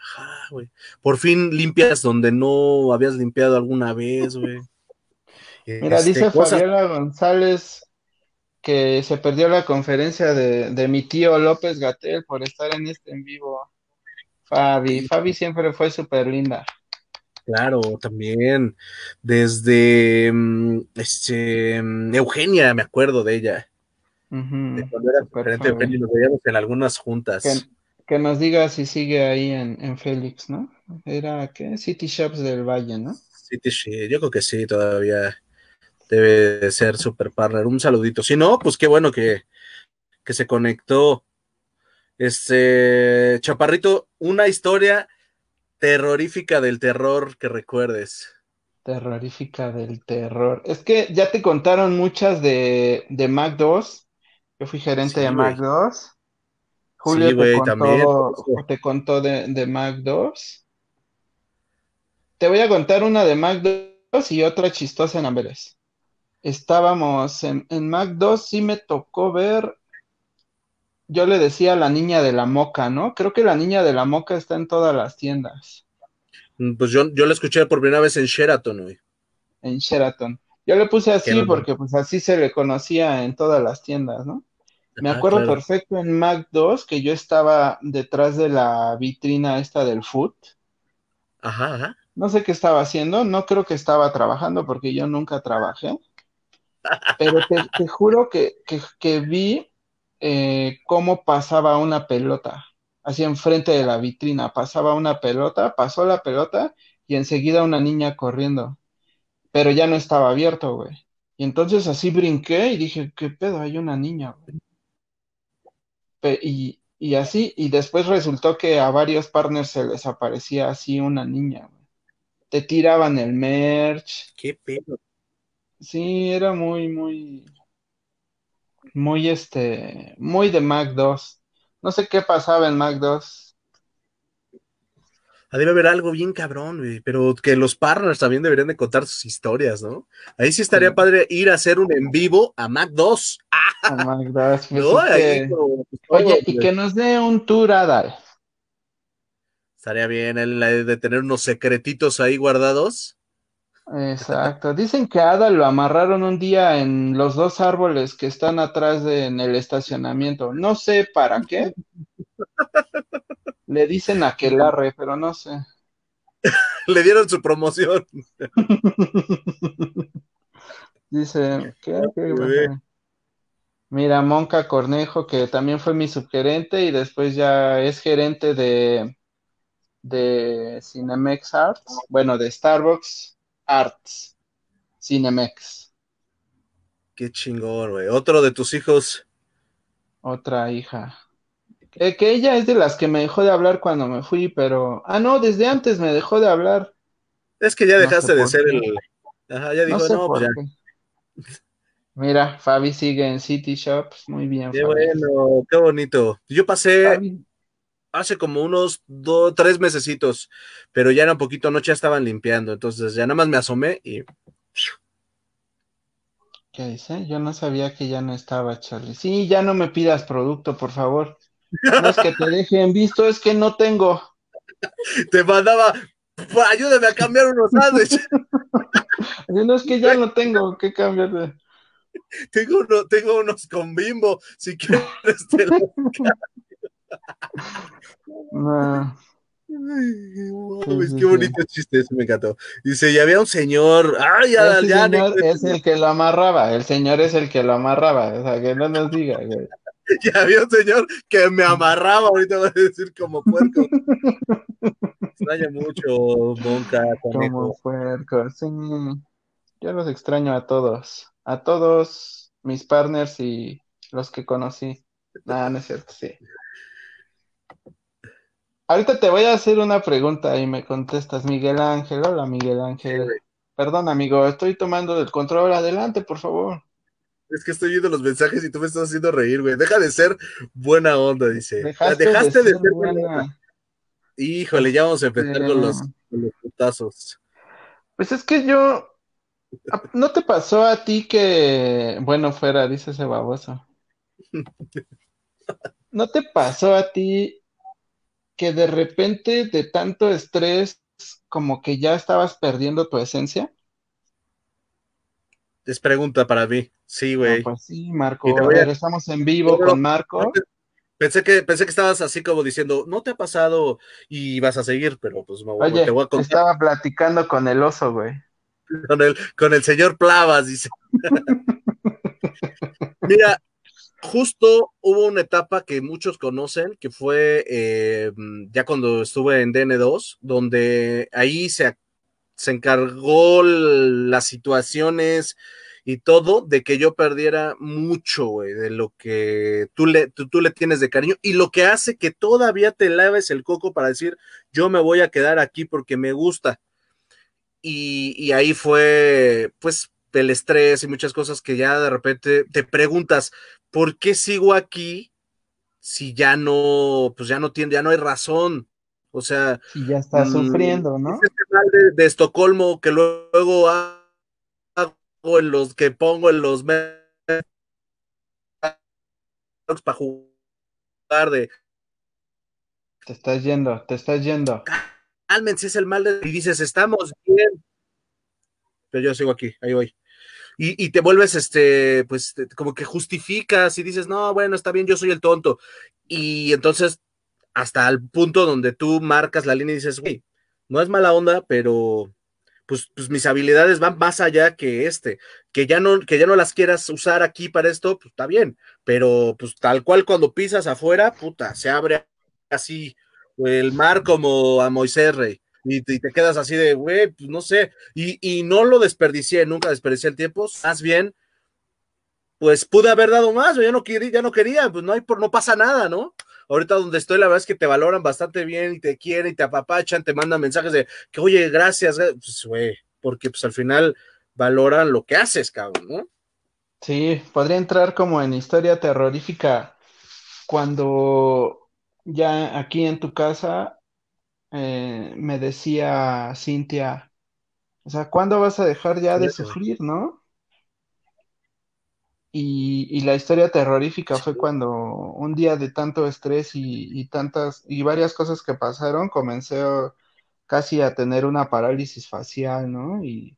Ajá, güey. Por fin limpias donde no habías limpiado alguna vez, güey. Mira, este, dice Fabiola González que se perdió la conferencia de, de mi tío López Gatel por estar en este en vivo. Fabi, Fabi siempre fue súper linda. Claro, también. Desde mm, este, mm, Eugenia, me acuerdo de ella. de cuando era nos veíamos en algunas juntas. Que, nos diga si sigue ahí en, Félix, ¿no? Era, ¿qué? City Shops del Valle, ¿no? City sí, yo creo que sí, todavía debe de ser super partner. Un saludito. Si no, pues qué bueno que, que se conectó. Este, Chaparrito, una historia terrorífica del terror que recuerdes. Terrorífica del terror. Es que ya te contaron muchas de, de Mac 2. Yo fui gerente Sí, de Mac güey. 2. Julio Sí, te contó, también, te contó de, de Mac 2. Te voy a contar una de Mac 2 y otra chistosa en Amberes. Estábamos en, en Mac 2, sí me tocó ver, yo le decía la niña de la moca, ¿no? Creo que la niña de la moca está en todas las tiendas, Mm, Pues yo, yo la escuché por primera vez en Sheraton, güey. en Sheraton. Yo le puse así porque pues así se le conocía en todas las tiendas, ¿no? Me Ah, acuerdo claro. perfecto en Mac 2 que yo estaba detrás de la vitrina esta del food. Ajá, ajá. No sé qué estaba haciendo, no creo que estaba trabajando porque yo nunca trabajé, pero te, te juro que, que- que vi eh, cómo pasaba una pelota, así enfrente de la vitrina, pasaba una pelota, pasó la pelota y enseguida una niña corriendo, pero ya no estaba abierto, güey. Y entonces así brinqué y dije, ¿qué pedo? Hay una niña, güey. Y, y así, y después resultó que a varios partners se les aparecía así una niña, güey. Te tiraban el merch. Qué pedo. Sí, era muy, muy, muy este, muy de Mac 2. No sé qué pasaba en Mac 2. Ah, Debe haber algo bien cabrón, güey, pero que los partners también deberían de contar sus historias, ¿no? Ahí sí estaría Sí. padre ir a hacer un en vivo a Mac 2. A Mac 2. Pues que- como, Oye, y que nos dé un tour Adal. Estaría bien el de tener unos secretitos ahí guardados. Exacto. Dicen que a Adal lo amarraron un día en los dos árboles que están atrás de, en el estacionamiento. No sé para qué. Le dicen aquelarre, pero no sé. Le dieron su promoción. Dice, ¿qué? Mira, Monca Cornejo, que también fue mi subgerente y después ya es gerente de, de Cinemex Arts, bueno, de Starbucks Arts, Cinemex, Qué chingón, güey. Otro de tus hijos. otra hija. Que, que ella es de las que me dejó de hablar cuando me fui, pero... Ah, no, desde antes me dejó de hablar. Es que ya No dejaste sé de ser el. Ajá, ya No dijo, sé no, pues ya. Mira, Fabi sigue en City Shops, muy bien, Qué Fabi. bueno, qué bonito. Yo pasé Fabi, hace como unos dos, tres mesecitos, pero ya era un poquito noche, ya estaban limpiando, entonces ya nada más me asomé y ¿Qué dice? Yo no sabía que ya no estaba, Charlie. Sí, ya no me pidas producto, por favor. No es que te dejen visto, es que no tengo. te mandaba, "Pa, ayúdame a cambiar unos sándwiches. No es que ya no tengo que cambiar de. tengo, uno- tengo unos con bimbo, si quieres te los No, sí, qué bonito chiste, eso me encantó. Dice, y había un señor, ya, ese ya, señor es el que lo amarraba. El señor es el que lo amarraba. O sea, que no nos diga, güey. ya había un señor que me amarraba, ahorita voy a decir como puerco. Extraña mucho, Monca, Como puerco. Sí. Yo los extraño a todos. A todos mis partners y los que conocí. No, no es cierto, sí. Ahorita te voy a hacer una pregunta y me contestas, Miguel Ángel. Hola, Miguel Ángel. Perdón, amigo, estoy tomando el control. Adelante, por favor. Es que estoy viendo los mensajes y tú me estás haciendo reír, güey. Deja de ser buena onda, dice. Dejaste, Dejaste de de ser ser buena onda. buena. Híjole, ya vamos a empezar Eh, con los, con los putazos. Pues es que yo. ¿No te pasó a ti que. Bueno, fuera, dice ese baboso. ¿No te pasó a ti que de repente de tanto estrés, como que ya estabas perdiendo tu esencia? Es pregunta para mí. Sí, güey. No, pues sí, Marco. A a- ver, estamos en vivo Pero- con Marco. Pensé que, pensé que estabas así como diciendo, no te ha pasado y vas a seguir, pero pues me, Oye, te voy a contar estaba platicando con el oso, güey. con el, con el señor Plavas, dice. Mira, justo hubo una etapa que muchos conocen, que fue eh, ya cuando estuve en DN2, donde ahí se, se encargó las situaciones y todo de que yo perdiera mucho, de lo que tú le, tú, le tienes de cariño y lo que hace que todavía te laves el coco para decir, yo me voy a quedar aquí porque me gusta. Y, y ahí fue, pues, el estrés y muchas cosas que ya de repente te preguntas, ¿por qué sigo aquí si ya no, pues ya no tiene, ya no hay razón? O sea, si ya está mm, sufriendo, ¿no? Este mal de, de, Estocolmo que luego hago en los que pongo en los para jugar de te estás yendo, te estás yendo. Cálmense, es el mal de y dices, estamos bien. Pero yo sigo aquí, ahí voy y, te vuelves, este, pues, como que justificas y dices, no, bueno, está bien, yo soy el tonto. Y entonces, hasta el punto donde tú marcas la línea y dices, güey, no es mala onda, pero pues, pues, mis habilidades van más allá que este, que ya no, que ya no las quieras usar aquí para esto, pues está bien, pero pues tal cual cuando pisas afuera, puta, se abre así el mar como a Moisés Rey y, te quedas así de, güey, pues no sé, y, no lo desperdicié, nunca desperdicié el tiempo, más bien, pues pude haber dado más, ya no quería, ya no quería, pues no hay, no pasa nada, ¿no? Ahorita donde estoy, la verdad es que te valoran bastante bien y te quieren y te apapachan, te mandan mensajes de que, oye, gracias, pues, güey, porque pues al final valoran lo que haces, cabrón, ¿no? Sí, podría entrar como en historia terrorífica cuando ya aquí en tu casa eh, me decía Cintia, o sea, ¿cuándo vas a dejar ya de sufrir, no? Y, la historia terrorífica fue cuando un día de tanto estrés y, tantas y varias cosas que pasaron, comencé casi a tener una parálisis facial, ¿no? Y,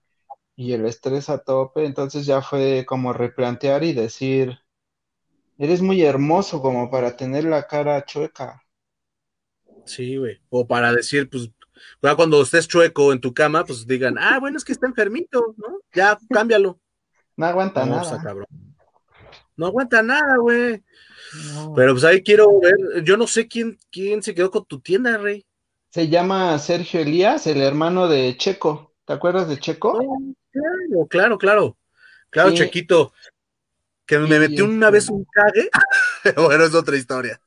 y el estrés a tope, entonces ya fue como replantear y decir, eres muy hermoso como para tener la cara chueca. Sí, güey. O para decir, pues, cuando estés chueco en tu cama, pues digan, ah, bueno, es que está enfermito, ¿no? Ya, cámbialo. No aguanta nada. cabrón. No aguanta nada, güey. Pero pues ahí quiero ver, yo no sé quién, quién se quedó con tu tienda, Rey. Se llama Sergio Elías, el hermano de Checo. ¿Te acuerdas de Checo? Oh, claro, claro, claro. Claro, Chequito. Que me metió una vez un cague. bueno, es otra historia.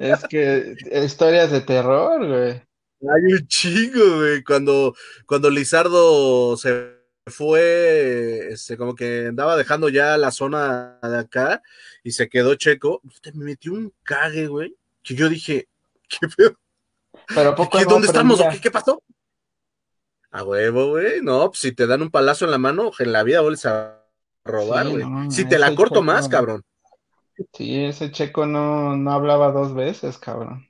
Es que historias de terror, güey. Hay un chingo, güey. Cuando, cuando Lizardo se fue, este, como que andaba dejando ya la zona de acá y se quedó checo, me metió un cague, güey. Que yo dije, ¿qué pedo? Pero poco ¿Dónde estamos? ¿Qué, pasó? A huevo, güey. No, pues si te dan un palazo en la mano, en la vida vuelves a robar, güey. si te la corto más, cabrón. Sí, ese checo no, no hablaba dos veces, cabrón.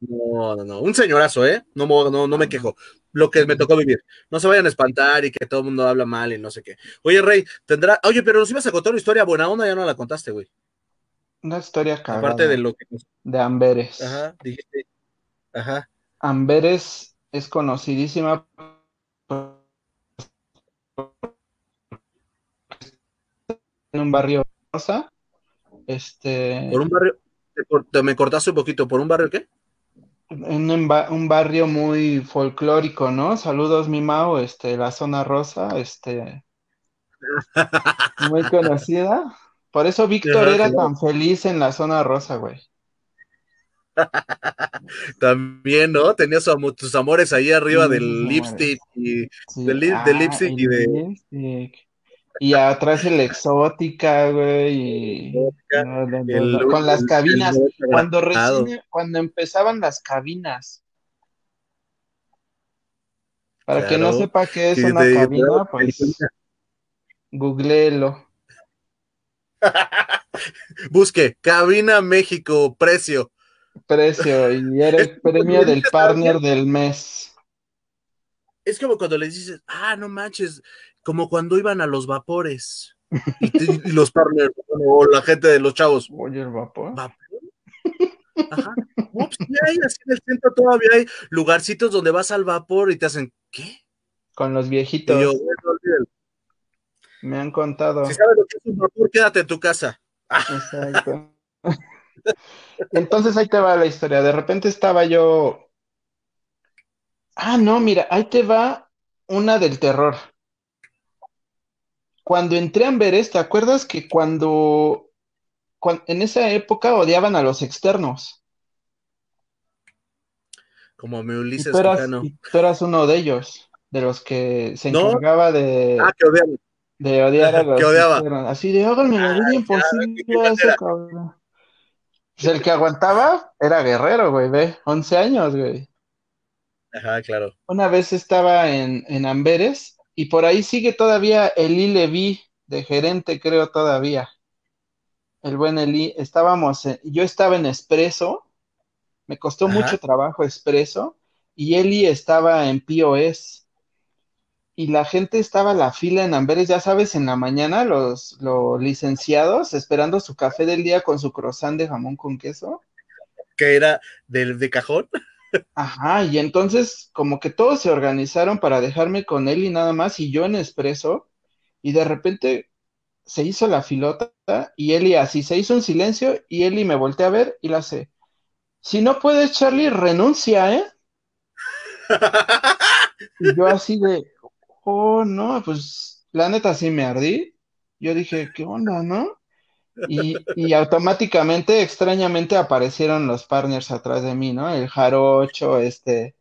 No, no, no. Un señorazo, ¿eh? No, no, no me quejo. Lo que me tocó vivir. No se vayan a espantar y que todo el mundo habla mal y no sé qué. Oye, Rey, tendrá. Oye, pero nos ibas a contar una historia buena onda, ya no la contaste, güey. Una historia cagada. Aparte de lo que. De Amberes. Ajá, dijiste. Ajá. Amberes es conocidísima en un barrio rosa este. Por un barrio. Te, me cortaste un poquito. ¿Por un barrio qué? En un, barrio muy folclórico, ¿no? Saludos, mi Mau, este, la zona rosa, este. muy conocida. Por eso Víctor era tan feliz en la zona rosa, güey. También, ¿no? Tenía tus amores ahí arriba del lipstick y del, ah, lipstick y de. Y atrás el exótica, güey. con las cabinas. Cuando recién, cuando empezaban las cabinas. Para que no sepa qué es una cabina, pues googleelo. Busque, Cabina México, precio. Precio, y era el premio del partner del mes. Es como cuando les dices, ah, no manches, como cuando iban a los vapores y, los partners o la gente de los chavos. Oye, el vapor. ¿Vapor? Ajá. Ups, hay, así en el centro todavía hay lugarcitos donde vas al vapor y te hacen, ¿qué? Con los viejitos. Me han contado. Si sabes lo que es un vapor, quédate en tu casa. Exacto. Entonces ahí te va la historia. De repente estaba yo. Ah, no, mira, ahí te va una del terror. Cuando entré a Amberes, ¿te acuerdas que cuando, en esa época odiaban a los externos? Como me Ulises y tú, eras, tú eras uno de ellos, de los que se encargaba de, ah, que de odiar a los que odiaba. Así de háganme la vida imposible a ese cabrón. Pues el que aguantaba era guerrero, güey, ve, 11 años, güey. Ajá, claro. Una vez estaba en, en Amberes y por ahí sigue todavía Eli Levi de gerente, creo todavía. El buen Eli, estábamos, yo estaba en Espresso, me costó mucho trabajo Espresso, y Eli estaba en POS y la gente estaba a la fila en Amberes, ya sabes, en la mañana, los, los licenciados esperando su café del día con su croissant de jamón con queso. Que era del de cajón. Ajá, y entonces como que todos se organizaron para dejarme con él y nada más, y yo en expreso, y de repente se hizo la filota, y Eli así, se hizo un silencio, y Eli me volteé a ver y la hace, si no puedes, Charlie, renuncia, ¿eh? y yo así de, oh, no, pues la neta sí me ardí. Yo dije, ¿qué onda, no? Y, y, automáticamente, extrañamente, aparecieron los partners atrás de mí, ¿no? El jarocho, este,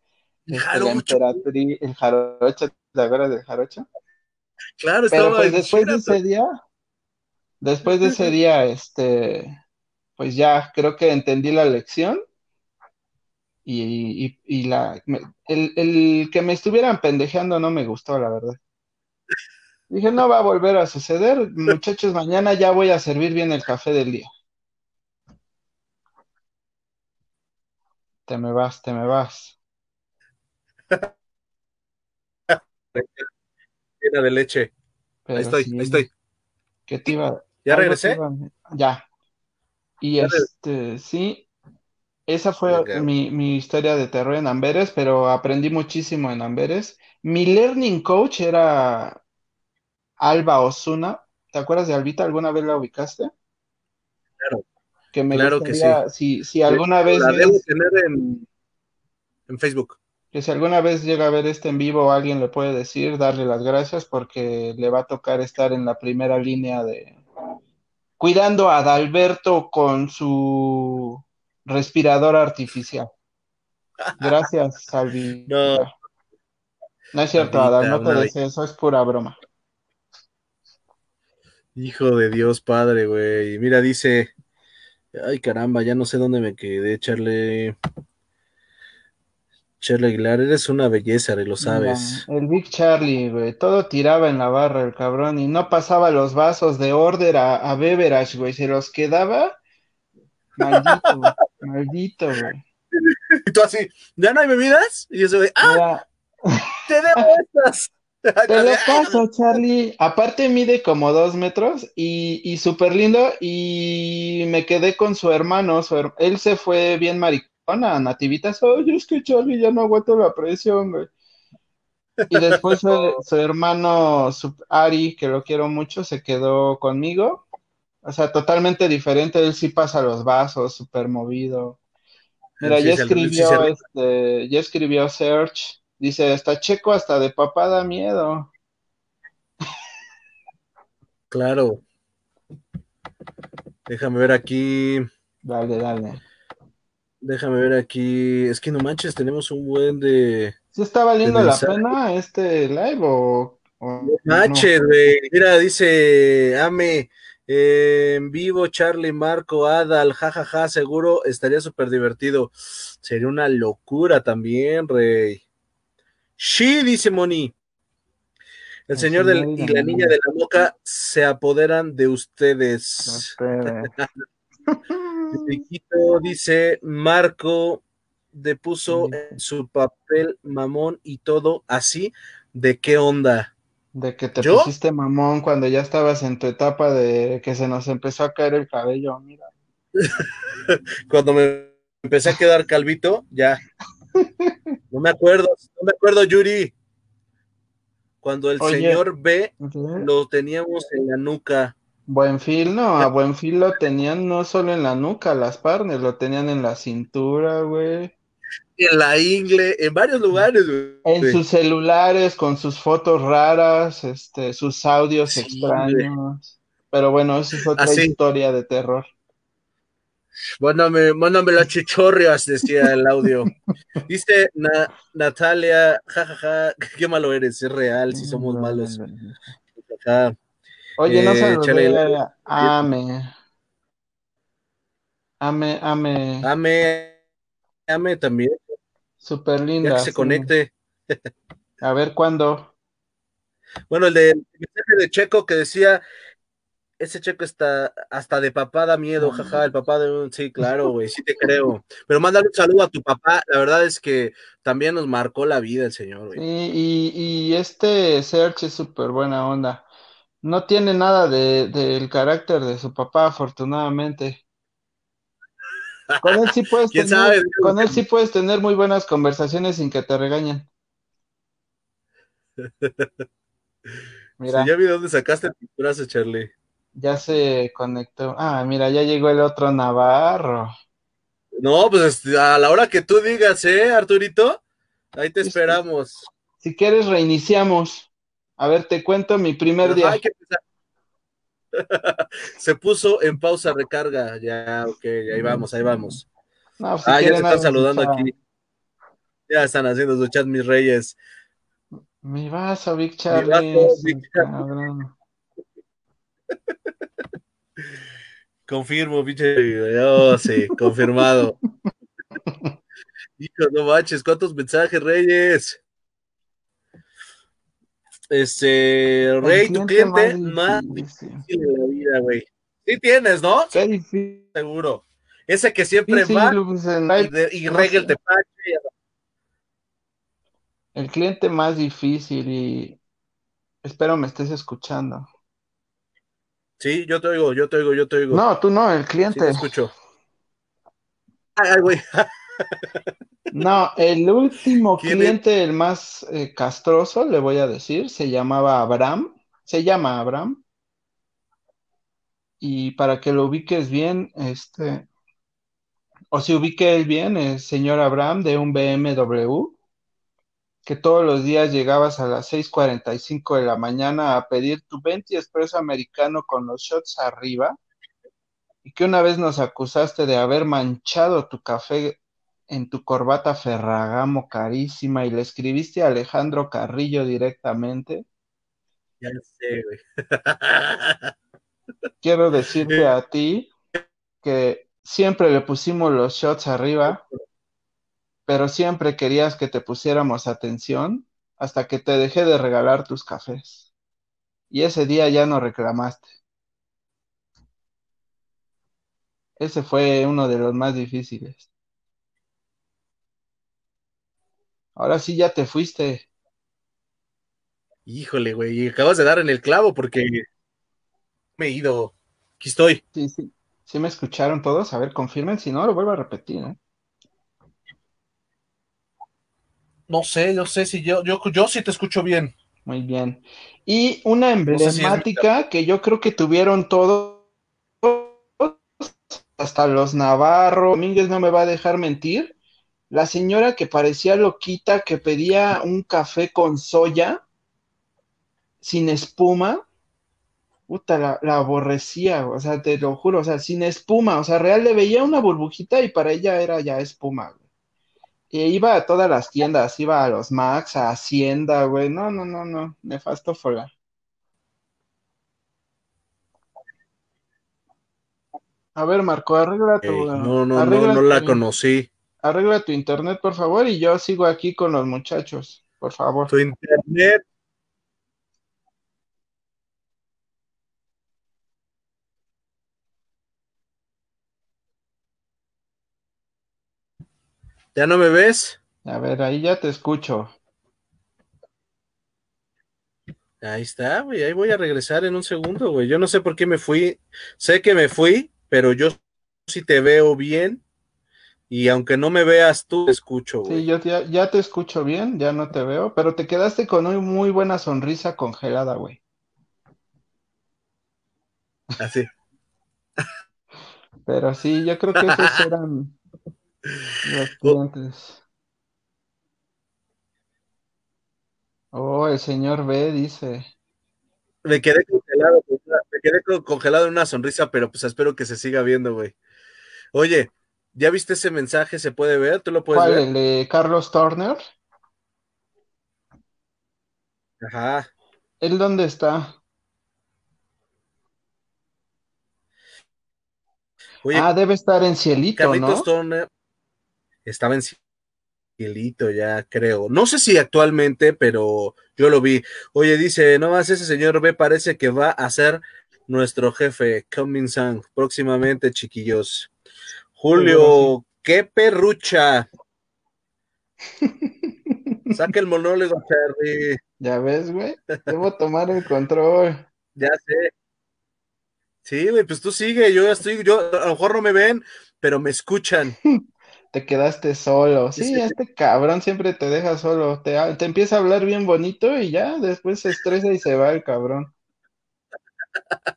el este, la emperatriz, el jarocho, ¿te acuerdas del jarocho? Claro, Pero pues después de ese día, después de ese día, este, pues ya creo que entendí la lección y, y, la, el, el, que me estuvieran pendejeando no me gustó, la verdad. Dije, no va a volver a suceder, muchachos, mañana ya voy a servir bien el café del día. Te me vas, te me vas. Llena de leche. ahí estoy, ahí estoy. ¿Qué te iba? ¿Ya regresé? Ya. Y este, sí, esa fue mi, historia de terror en Amberes, pero aprendí muchísimo en Amberes. Mi learning coach era Alba Osuna. ¿Te acuerdas de Albita? ¿Alguna vez la ubicaste? Claro. Que me claro que sí. Si, alguna vez. La debo tener en, en Facebook. Que si alguna vez llega a ver este en vivo, alguien le puede decir, darle las gracias porque le va a tocar estar en la primera línea de cuidando a Adalberto con su respirador artificial. Gracias, Salvi. No. No es cierto, Adam, no te deseo, eso es pura broma. Hijo de Dios, padre, güey. Mira, dice, ay caramba, ya no sé dónde me quedé, Charlie. Charlie Aguilar, eres una belleza, lo sabes. el Big Charlie, güey, todo tiraba en la barra el cabrón y no pasaba los vasos de order a, a Beverage, güey, se los quedaba Maldito, maldito, güey. Y tú así, ¿ya no hay bebidas? Y yo soy, ¡ah! ¡Te debo estas! Te lo paso, Charlie. Aparte mide como dos metros y, y súper lindo. Y me quedé con su hermano. Él se fue bien maricona, nativitas. Oye, es que Charlie ya no aguanto la presión, güey. Y después su, su hermano Ari, que lo quiero mucho, se quedó conmigo. O sea, totalmente diferente. Él sí pasa los vasos, súper movido. Mira, ya escribió, este, ya escribió Search. Dice, está checo hasta de papá da miedo. Claro. Déjame ver aquí. Dale, dale. Déjame ver aquí. Es que no manches, tenemos un buen de. ¿Sí está valiendo la pena este live o.? no manches, güey. Mira, dice Ame en vivo, Charlie, Marco, Adal, jajaja, seguro estaría súper divertido. Sería una locura también, Rey. Sí, dice Moni. El señor del, y la niña de la boca se apoderan de ustedes. dice Marco depuso en su papel mamón y todo así. ¿De qué onda? De que te pusiste mamón cuando ya estabas en tu etapa de que se nos empezó a caer el cabello, mira. cuando me empecé a quedar calvito, ya. No me acuerdo, no me acuerdo, Yuri. Cuando el señor B lo teníamos en la nuca. Buenfil, no, a Buenfil lo tenían no solo en la nuca, las parnes, lo tenían en la cintura, güey. En la ingle, en varios lugares, güey. En sus celulares, con sus fotos raras, este, sus audios extraños. Pero bueno, eso es otra historia de terror. Mándame, mándame las chichorrias, decía el audio. Dice Natalia, jajaja, qué malo eres, es real, si somos malos. Oye, no se eh, Ame. Ame, ame. Ame, ame también. Súper linda. que se conecte. A ver cuándo. Bueno, el de, el de Checo que decía, ese checo está hasta de papá da miedo, jaja, el papá de un, sí, claro, güey, sí te creo. Pero mándale un saludo a tu papá, la verdad es que también nos marcó la vida el señor, güey. Sí, y, este Serge es súper buena onda. No tiene nada de, del carácter de su papá, afortunadamente. Con él sí puedes tener, con él sí puedes tener muy buenas conversaciones sin que te regañen. Mira. ya vi dónde sacaste tu brazo, Charlie. Ya se conectó. Ah, mira, ya llegó el otro Navarro. No, pues este, a la hora que tú digas, ¿eh, Arturito? Ahí te esperamos. Si quieres, reiniciamos. A ver, te cuento mi primer día. se puso en pausa recarga. Ya, ok, ahí vamos, ahí vamos. Ah, ya te están saludando aquí. Ya están haciendo su chat, mis reyes. Mi vaso, Big Charlie. Confirmo, pinche. Oh, sí, confirmado. Hijo, no manches, ¿cuántos mensajes, Reyes? Este, Rey, tu cliente más difícil, de la vida, güey. Sí tienes, ¿no? Seguro. Ese que siempre va y, y rega el tepache. El cliente más difícil y espero me estés escuchando. Sí, yo te oigo, yo te oigo, yo te oigo. No, tú no, el cliente. Sí, escucho. Ay, güey. no, el último cliente, el más eh, castroso, le voy a decir, se llamaba Abraham. Se llama Abraham. Y para que lo ubiques bien, este, o si ubique bien, el señor Abraham de un BMW que todos los días llegabas a las 6:45 de la mañana a pedir tu 20 expreso americano con los shots arriba y que una vez nos acusaste de haber manchado tu café en tu corbata Ferragamo carísima y le escribiste a Alejandro Carrillo directamente. Ya sé, güey. Quiero decirte a ti que siempre le pusimos los shots arriba pero siempre querías que te pusiéramos atención hasta que te dejé de regalar tus cafés. Y ese día ya no reclamaste. Ese fue uno de los más difíciles. Ahora sí ya te fuiste. Híjole, güey, y acabas de dar en el clavo porque me he ido. Aquí estoy. Sí, sí. ¿Sí me escucharon todos? A ver, confirmen, si no, lo vuelvo a repetir. ¿eh? No sé, yo sé si yo, yo, yo sí te escucho bien. Muy bien. Y una emblemática que yo creo que tuvieron todos, hasta los Navarro, Domínguez no me va a dejar mentir, la señora que parecía loquita, que pedía un café con soya, sin espuma, puta, la, la, aborrecía, o sea, te lo juro, o sea, sin espuma, o sea, real le veía una burbujita y para ella era ya espuma. Iba a todas las tiendas, iba a los Max, a Hacienda, güey. No, no, no, no. Nefasto fola. A ver, Marco, arregla tu. no, no, no, no la conocí. Arregla tu internet, por favor, y yo sigo aquí con los muchachos, por favor. Tu internet. ¿Ya no me ves? A ver, ahí ya te escucho. Ahí está, güey. Ahí voy a regresar en un segundo, güey. Yo no sé por qué me fui. Sé que me fui, pero yo sí te veo bien. Y aunque no me veas tú, te escucho, güey. Sí, yo ya, te escucho bien, ya no te veo, pero te quedaste con una muy buena sonrisa congelada, güey. Así. Pero sí, yo creo que esos eran los clientes. Oh, el señor B dice. Me quedé congelado, me quedé congelado en una sonrisa, pero pues espero que se siga viendo, güey. Oye, ¿ya viste ese mensaje? ¿Se puede ver? ¿Tú lo puedes ¿Cuál? ver? ¿El de Carlos Turner? Ajá. ¿Él dónde está? Oye, ah, debe estar en Cielito, Carlitos ¿no? Turner estaba en Cielito ya, creo. No sé si actualmente, pero yo lo vi. Oye, dice, no más ese señor B parece que va a ser nuestro jefe, Coming Sang, próximamente, chiquillos. Julio, qué perrucha. Saca el monólogo, Charlie. Ya ves, güey. Debo tomar el control. Ya sé. Sí, güey, pues tú sigue, yo ya estoy, yo a lo mejor no me ven, pero me escuchan. Te quedaste solo. Sí, Sí. este cabrón siempre te deja solo. Te, te empieza a hablar bien bonito y ya después se estresa y se va el cabrón.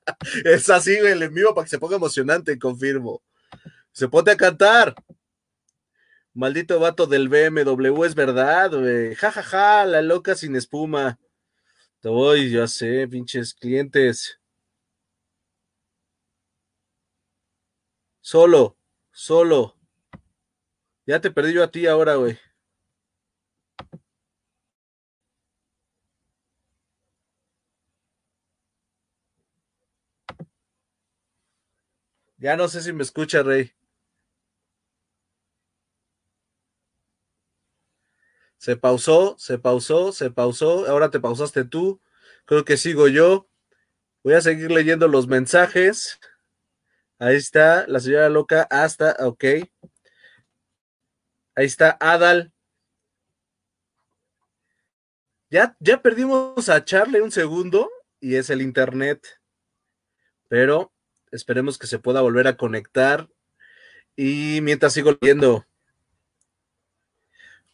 Es así, güey, el en vivo para que se ponga emocionante, confirmo. Se pone a cantar. Maldito vato del BMW, es verdad, güey. Ja, ja, ja, la loca sin espuma. Te voy, ya sé, pinches clientes. Solo, solo. Ya te perdí yo a ti ahora, güey. Ya no sé si me escucha, Rey. Se pausó, se pausó, se pausó. Ahora te pausaste tú. Creo que sigo yo. Voy a seguir leyendo los mensajes. Ahí está, la señora loca. Hasta, ok. Ahí está Adal. Ya, ya perdimos a Charlie un segundo y es el internet. Pero esperemos que se pueda volver a conectar. Y mientras sigo leyendo.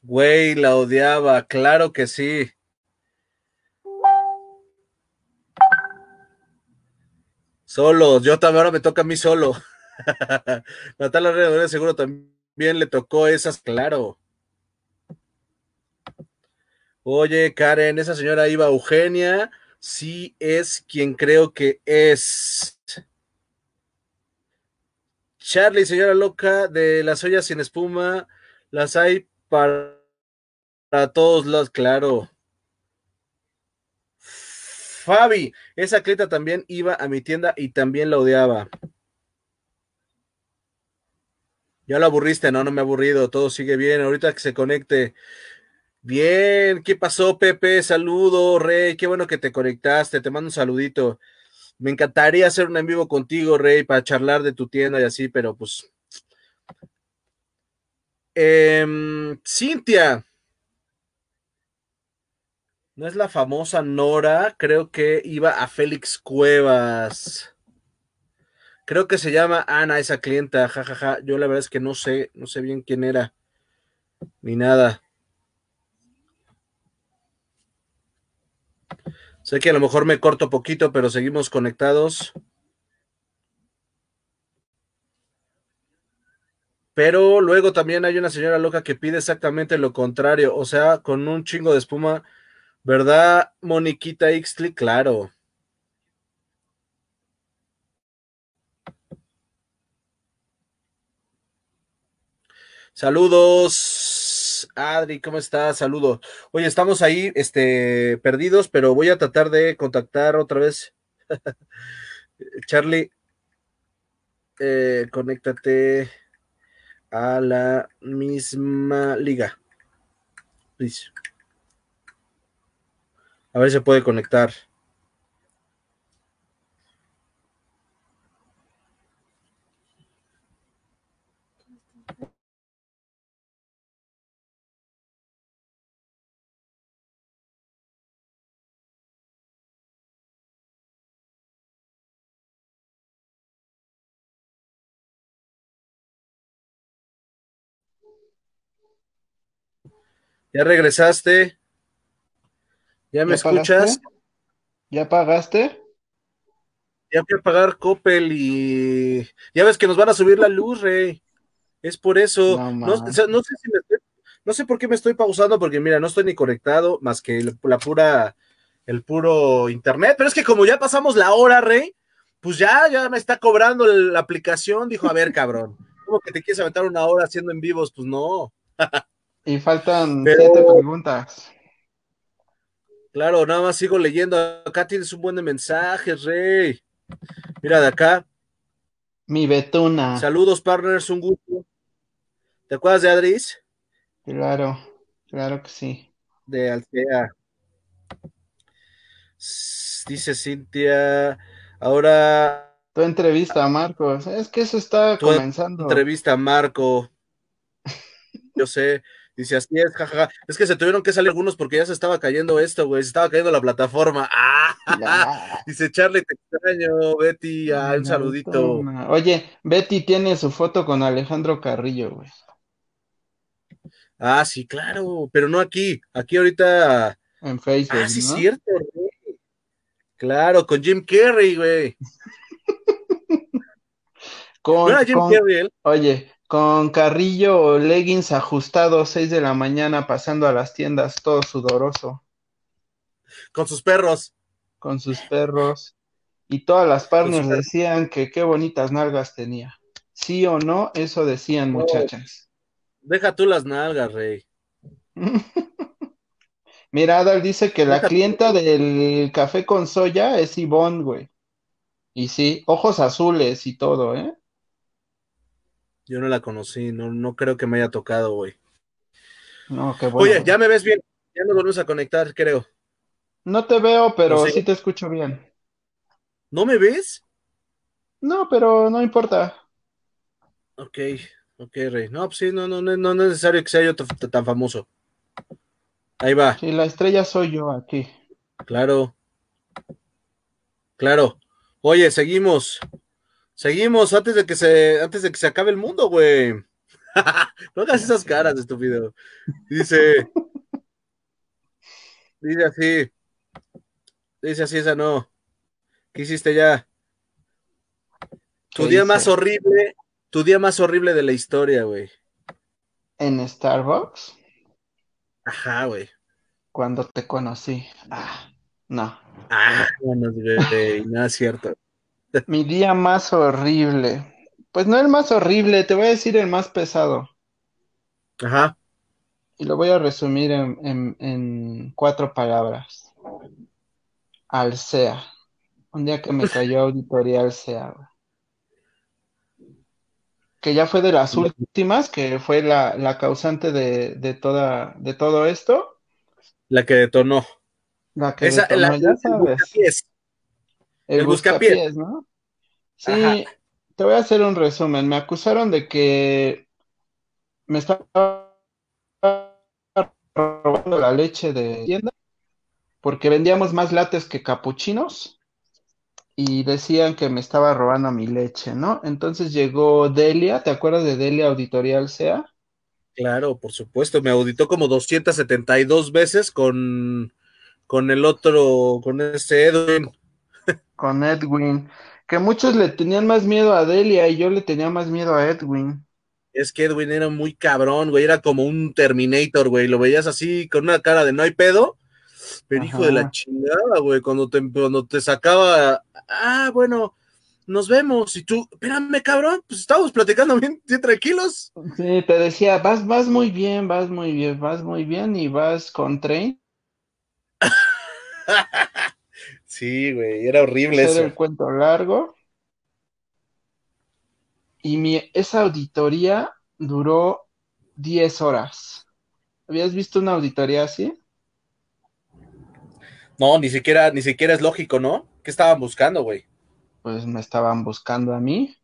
Güey, la odiaba, claro que sí. Solo, yo también ahora me toca a mí solo. Natalia Herrera seguro también le tocó esas, claro. Oye, Karen, esa señora Iba Eugenia, sí es quien creo que es. Charlie, señora loca, de las ollas sin espuma, las hay para, todos lados, claro. Fabi, esa clienta también iba a mi tienda y también la odiaba. Ya lo aburriste, no, no me he aburrido, todo sigue bien, ahorita que se conecte. Bien, ¿qué pasó, Pepe? Saludo, Rey, qué bueno que te conectaste, te mando un saludito. Me encantaría hacer un en vivo contigo, Rey, para charlar de tu tienda y así, pero pues. Eh, Cintia. No es la famosa Nora, creo que iba a Félix Cuevas. Creo que se llama Ana, esa clienta, jajaja. Ja, ja. Yo la verdad es que no sé, no sé bien quién era, ni nada. Sé que a lo mejor me corto poquito, pero seguimos conectados. Pero luego también hay una señora loca que pide exactamente lo contrario, o sea, con un chingo de espuma, ¿verdad, Moniquita Ixtli? Claro. Saludos, Adri, ¿cómo estás? Saludos. Oye, estamos ahí, este, perdidos, pero voy a tratar de contactar otra vez. Charlie, eh, conéctate a la misma liga. Please. A ver si se puede conectar. ¿Ya regresaste? ¿Ya me ¿Ya escuchas? Pagaste? ¿Ya pagaste? Ya voy a pagar Coppel y ya ves que nos van a subir la luz, rey. Es por eso. No, sé si me estoy- no sé por qué me estoy pausando, porque mira, no estoy ni conectado más que el- la pura, el puro internet. Pero es que como ya pasamos la hora, rey, pues ya, ya me está cobrando la aplicación. Dijo, a ver, cabrón, ¿cómo que te quieres aventar una hora haciendo en vivos? Pues no. Y faltan Pero- siete preguntas. Claro, nada más sigo leyendo. Acá tienes un buen de mensajes, rey. Mira de acá. Mi Betuna. Saludos, partners, un gusto. ¿Te acuerdas de Adris? Claro, claro que sí. De Altea. Dice Cintia. Ahora Tu entrevista, Marcos. Es que eso está comenzando. entrevista a Marco. Yo sé. Dice así es, jajaja. Es que se tuvieron que salir algunos porque ya se estaba cayendo esto, güey. Se estaba cayendo la plataforma. ¡Ah! Ya. Dice Charlie, te extraño, Betty. Ah, un saludito. Oye, Betty tiene su foto con Alejandro Carrillo, güey. Ah, sí, claro, pero no aquí. Aquí ahorita. En Facebook, Ah, sí, ¿no? cierto, güey. Claro, con Jim Carrey, güey. Con, ¿No era Jim con- Carrey él? oye, con Carrillo, leggings ajustados, 6 de la mañana, pasando a las tiendas, todo sudoroso, Con sus perros. con sus perros. Y todas las partners decían que qué bonitas nalgas tenía. Sí o no, eso decían No. muchachas. Deja tú las nalgas, rey. Mira, Adal dice que la clienta del café con soya es Ivonne, güey. Y sí, ojos azules y todo, ¿eh? Yo no la conocí, no, no creo que me haya tocado, güey. No, qué bueno. Oye, ya me ves bien. Ya nos volvemos a conectar, creo. No te veo, pero No sé. sí te escucho bien. ¿No me ves? No, pero no importa. Ok, ok, rey. No, pues sí, no, no, no, no es necesario que sea yo tan famoso. Ahí va, Si la estrella soy yo aquí. claro. Claro. Oye, seguimos. Seguimos antes de que se, antes de que se acabe el mundo, güey. no hagas esas caras, estúpido. Dice. Dice así. Dice así, esa no. ¿Qué hiciste ya? Tu ¿Qué día hice? más horrible, tu día más horrible de la historia, güey. En Starbucks, Ajá, güey. cuando te conocí. Ah, no. Ah, bueno, güey, no es cierto. Mi día más horrible. Pues no el más horrible, te voy a decir el más pesado. Ajá. Y lo voy a resumir en, en- en cuatro palabras. Alsea. Un día que me cayó auditoría Alsea. Que ya fue de las últimas, que fue la, la causante de, de toda, de todo esto. La que detonó. La que Esa, detonó, la, ya sabes. El el buscapiés. buscapiés, ¿no? Sí, Ajá. te voy a hacer un resumen. Me acusaron de que me estaba robando la leche de tienda porque vendíamos más lates que capuchinos y decían que me estaba robando mi leche, ¿no? Entonces llegó Delia, ¿te acuerdas de Delia Auditorial SEA? Claro, por supuesto. Me auditó como 272 veces con, con el otro, con este Edwin. Con Edwin, que muchos le tenían más miedo a Delia y yo le tenía más miedo a Edwin. Es que Edwin era muy cabrón, güey. Era como un Terminator, güey. Lo veías así con una cara de no hay pedo. Pero hijo de la chingada, güey. Cuando te, cuando te sacaba, ah, bueno, nos vemos. Y tú, espérame, cabrón, pues estábamos platicando bien, bien tranquilos. Sí, te decía, vas, vas muy bien, vas muy bien, vas muy bien y vas con tren. Sí, güey, era horrible eso. el cuento largo. Y mi, esa auditoría duró 10 horas. ¿Habías visto una auditoría así? No, ni siquiera, ni siquiera es lógico, ¿no? ¿Qué estaban buscando, güey? Pues me estaban buscando a mí.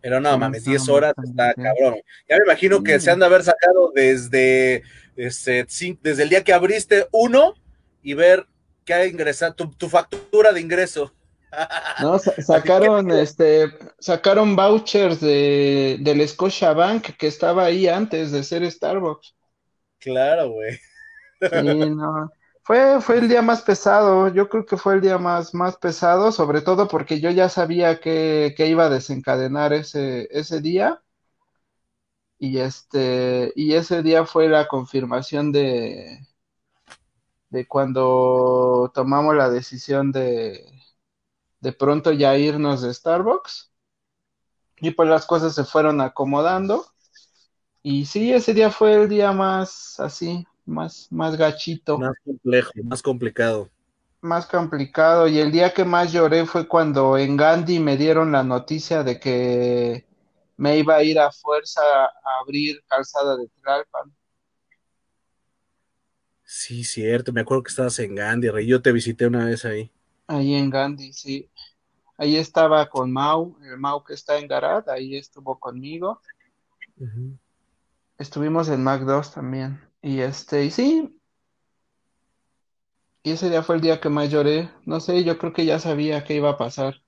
Pero no mames, estaban 10 horas está cabrón. Ya me imagino que se han de haber sacado desde, este, desde el día que abriste uno y ver qué ha ingresado, tu, tu factura de ingreso. No, sa- sacaron, este, sacaron vouchers de, del Scotiabank que estaba ahí antes de ser Starbucks. Claro, güey. Sí, no. Fue, fue el día más pesado, yo creo que fue el día más, más pesado, sobre todo porque yo ya sabía que, que iba a desencadenar ese, ese día. Y este, y ese día fue la confirmación de, de cuando tomamos la decisión de de pronto ya irnos de Starbucks. Y pues las cosas se fueron acomodando. Y sí, ese día fue el día más así, más, más gachito. Más complejo, más complicado. Más complicado. Y el día que más lloré fue cuando en Gandhi me dieron la noticia de que me iba a ir a fuerza a abrir calzada de Tlalpan. Sí, cierto, me acuerdo que estabas en Gandhi, Rey. Yo te visité una vez ahí. Ahí en Gandhi, sí. Ahí estaba con Mau, el Mau que está en Garat, ahí estuvo conmigo. Estuvimos en Mac 2 también. Y este, y sí. Y ese día fue el día que más lloré. No sé, yo creo que ya sabía qué iba a pasar.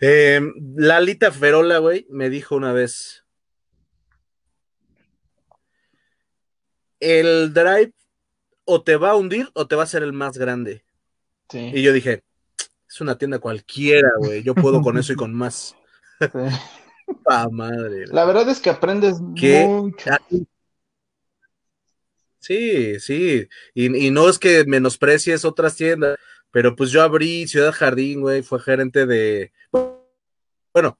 Eh, Lalita Ferola, güey, me dijo una vez. El drive o te va a hundir o te va a ser el más grande. Sí. Y yo dije, es una tienda cualquiera, güey. Yo puedo con eso y con más. Sí. Pa madre. La verdad es que aprendes ¿Qué? mucho. Sí, sí. Y, y no es que menosprecies otras tiendas, pero pues yo abrí Ciudad Jardín, güey. Fue gerente de. Bueno,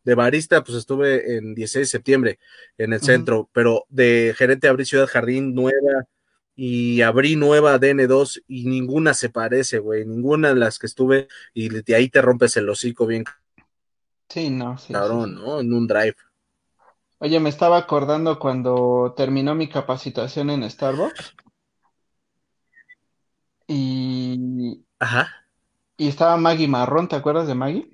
de barista, pues estuve en 16 de septiembre en el centro, pero de gerente abrí Ciudad Jardín nueva y abrí nueva DN2 y ninguna se parece, güey. Ninguna de las que estuve y de ahí te rompes el hocico bien Sí, no, sí, sí, cabrón, sí. ¿no? En un drive. Oye, me estaba acordando cuando terminó mi capacitación en Starbucks y, Ajá, y estaba Maggie Marrón, ¿te acuerdas de Maggie?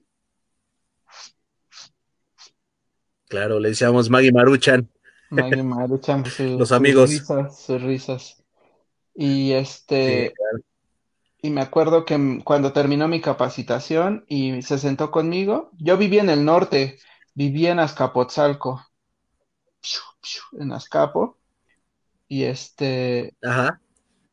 Claro, le decíamos Maggie Maruchan. Maggie Maruchan, su- Los sus amigos. risas, sus risas. Y Sí, este, claro. y me acuerdo que cuando terminó mi capacitación y se sentó conmigo, yo vivía en el norte, vivía en Azcapotzalco, en Azcapo, y este, Ajá.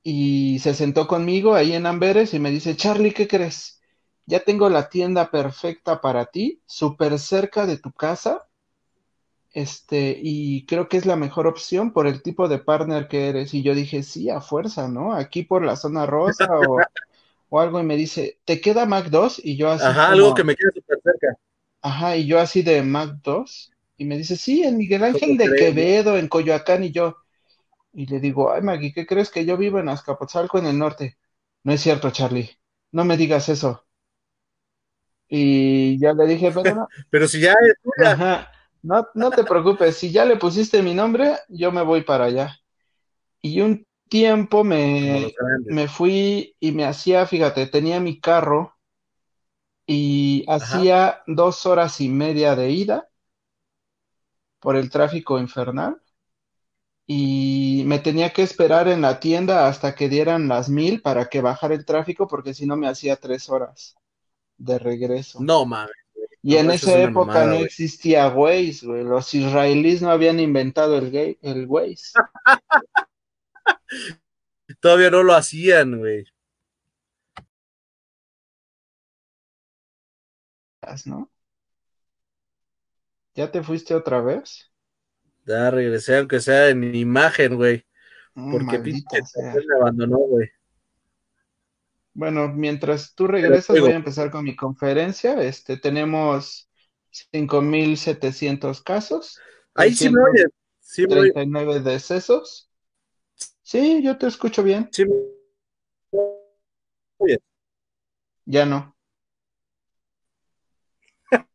y se sentó conmigo ahí en Amberes y me dice, Charlie, ¿qué crees? Ya tengo la tienda perfecta para ti, súper cerca de tu casa, este, y creo que es la mejor opción por el tipo de partner que eres. Y yo dije, sí, a fuerza, ¿no? Aquí por la zona rosa o, o algo, y me dice, ¿te queda Mac 2? Y yo así Ajá, como, algo que me queda súper cerca. ajá, y yo así de Mac 2, y me dice, sí, en Miguel Ángel ¿Cómo de? Quevedo, en Coyoacán, y yo, y le digo, ay, Maggie, ¿qué crees que yo vivo en Azcapotzalco, en el norte? No es cierto, Charlie, no me digas eso. Y ya le dije, pero no, Pero si ya es tuya. ajá, no, no te preocupes, si ya le pusiste mi nombre, yo me voy para allá. Y un tiempo me, me fui y me hacía, fíjate, tenía mi carro y Ajá. hacía dos horas y media de ida por el tráfico infernal y me tenía que esperar en la tienda hasta que dieran las mil para que bajara el tráfico porque si no me hacía tres horas de regreso. No mames. Y No, en esa es época mamada, no existía Waze, güey. Los israelíes no habían inventado el, gay- el Waze, Todavía no lo hacían, güey. ¿no? ¿Ya te fuiste otra vez? Ya regresé, aunque sea en imagen, güey. Mm, Porque pinche me abandonó, güey. Bueno, mientras tú regresas, voy a empezar con mi conferencia. Este, tenemos 5.700 casos, ahí sí me oyes. Sí me oyes. 339 decesos. Sí, yo te escucho bien. Sí me oyes. Ya no.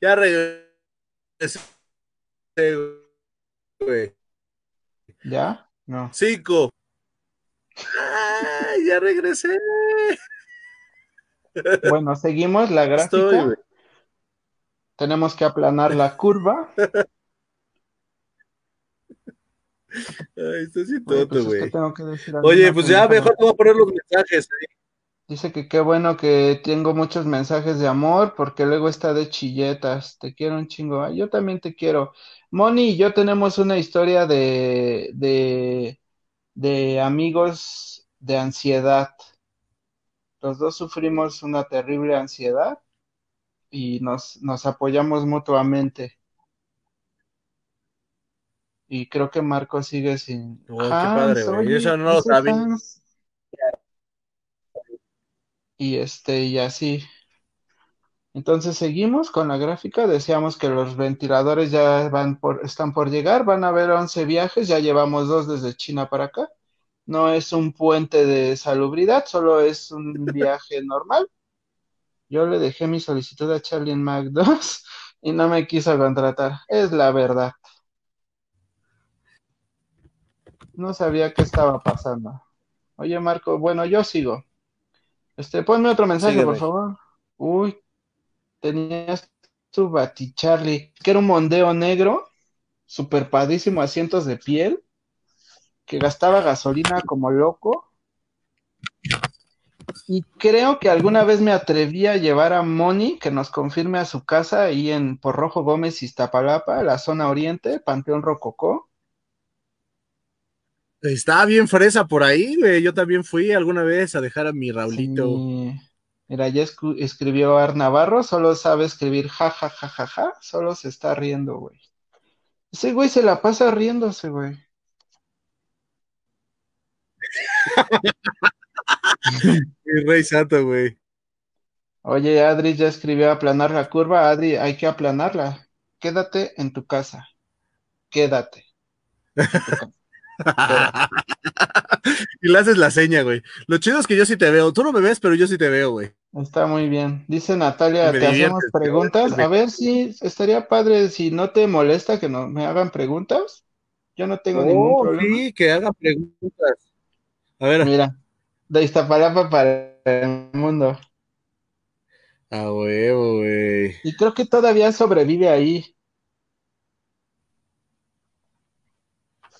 Ya regresé. ¿Ya? No. Cinco. ¡Ay, ya regresé! Bueno, seguimos la gráfica. Tenemos que aplanar la curva. Ay, Oye, tonto, pues es que güey. Oye, pues ya mejor te voy a poner los mensajes. ahí. Dice que qué bueno que tengo muchos mensajes de amor porque luego está de chilletas. Te quiero un chingo. Ay, yo también te quiero. Moni y yo tenemos una historia de, de, de amigos de ansiedad. Los dos sufrimos una terrible ansiedad y nos, nos apoyamos mutuamente. Y creo que Marco sigue sin. Qué padre, güey. Eso no lo sabía. Y este, y así. Entonces seguimos con la gráfica. Decíamos que los ventiladores ya van por, están por llegar. Van a haber 11 viajes. Ya llevamos dos desde China para acá. No es un puente de salubridad, solo es un viaje normal. Yo le dejé mi solicitud a Charlie en Mac 2 y no me quiso contratar. Es la verdad. No sabía qué estaba pasando. Oye, Marco, bueno, yo sigo. Este, ponme otro mensaje, por favor. Uy, tenías tu Charlie, que era un mondeo negro, super padrísimo, asientos de piel, que gastaba gasolina como loco. Y creo que alguna vez me atreví a llevar a Moni que nos confirme a su casa ahí en Porrojo Gómez, Iztapalapa, la zona oriente, Panteón Rococó. Está bien fresa por ahí, güey. Yo también fui alguna vez a dejar a mi Raulito. Mira, ya escribió Ar Navarro, solo sabe escribir ja, ja, ja, ja, ja, solo se está riendo, güey. Ese güey se la pasa riéndose, güey. Mi rey santo, güey. Oye, Adri ya escribió aplanar la curva. Adri, hay que aplanarla. Quédate en tu casa. Quédate. y le haces la seña, güey. Lo chido es que yo sí te veo. Tú no me ves, pero yo sí te veo, güey. Está muy bien. Dice Natalia, te hacemos preguntas. A ver si estaría padre, si no te molesta que no, me hagan preguntas. Yo no tengo ningún oh, problema. Sí, que hagan preguntas. A ver. Mira, de Iztapalapa para el mundo. A huevo, güey. Y creo que todavía sobrevive ahí.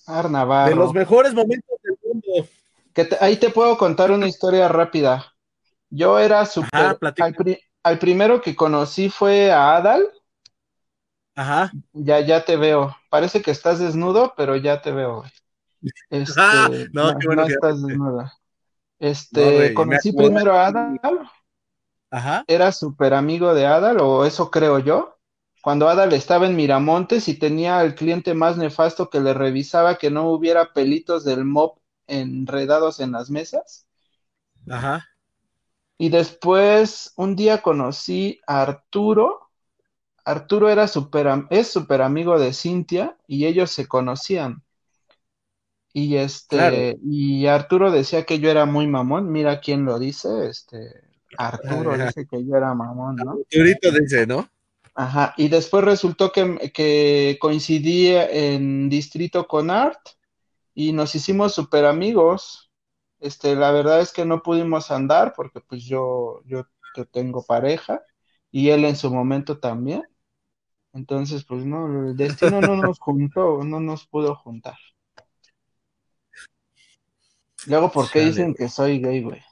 Arnavarro. De los mejores momentos del mundo. Que ahí te puedo contar una historia rápida. Yo era súper. Al, primero que conocí fue a Adal. Ajá. Ya, ya te veo. Parece que estás desnudo, pero ya te veo. Este, no, no, estás desnuda. Este, conocí primero a Adal. Ajá. Era súper amigo de Adal, o eso creo yo. Cuando Adal estaba en Miramontes y tenía al cliente más nefasto que le revisaba que no hubiera pelitos del mop enredados en las mesas. Ajá. Y después, un día conocí a Arturo. Arturo era super, es súper amigo de Cintia y ellos se conocían. Y este, y Arturo decía que yo era muy mamón. Mira quién lo dice, este, Arturo dice que yo era mamón, ¿no? Arturito dice, ¿no? Ajá, y después resultó que, que coincidí en distrito con Art y nos hicimos súper amigos. Este, la verdad es que no pudimos andar porque pues yo, yo tengo pareja y él en su momento también. Entonces, pues no, el destino no nos juntó, no nos pudo juntar. Luego, ¿por qué dicen que soy gay, güey?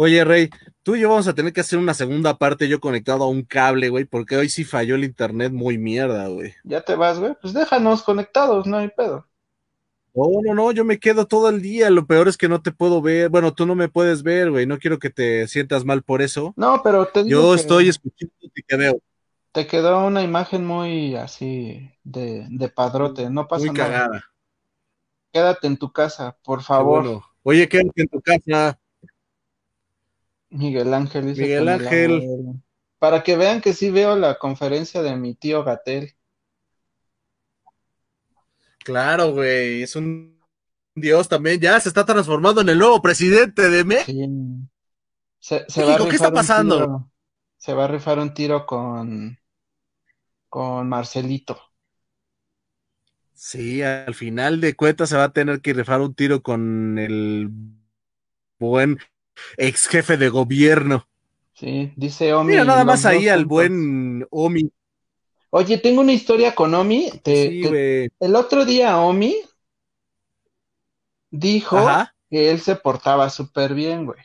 Oye, Rey, tú y yo vamos a tener que hacer una segunda parte yo conectado a un cable, güey, porque hoy sí falló el internet muy mierda, güey. Ya te vas, güey. Pues déjanos conectados, no hay pedo. No, no, no, yo me quedo todo el día. Lo peor es que no te puedo ver. Bueno, tú no me puedes ver, güey. No quiero que te sientas mal por eso. No, pero te digo Yo estoy escuchando y te veo. Te quedó una imagen muy así de, de padrote. No pasa muy cagada quédate en tu casa, por favor. Oye, quédate en tu casa. Miguel Ángel dice Miguel Ángel. Para que vean que sí veo la conferencia de mi tío Gatel. Claro, güey, es un Dios también, ya se está transformando en el nuevo presidente de México. Se, ¿Qué está pasando? se va a rifar un tiro con, con Marcelito. Sí, al final de cuentas se va a tener que rifar un tiro con el buen ex jefe de gobierno. Sí, dice Omi. Mira, nada más ahí al buen Omi. Oye, tengo una historia con Omi. sí, el otro día Omi dijo que él se portaba súper bien, güey.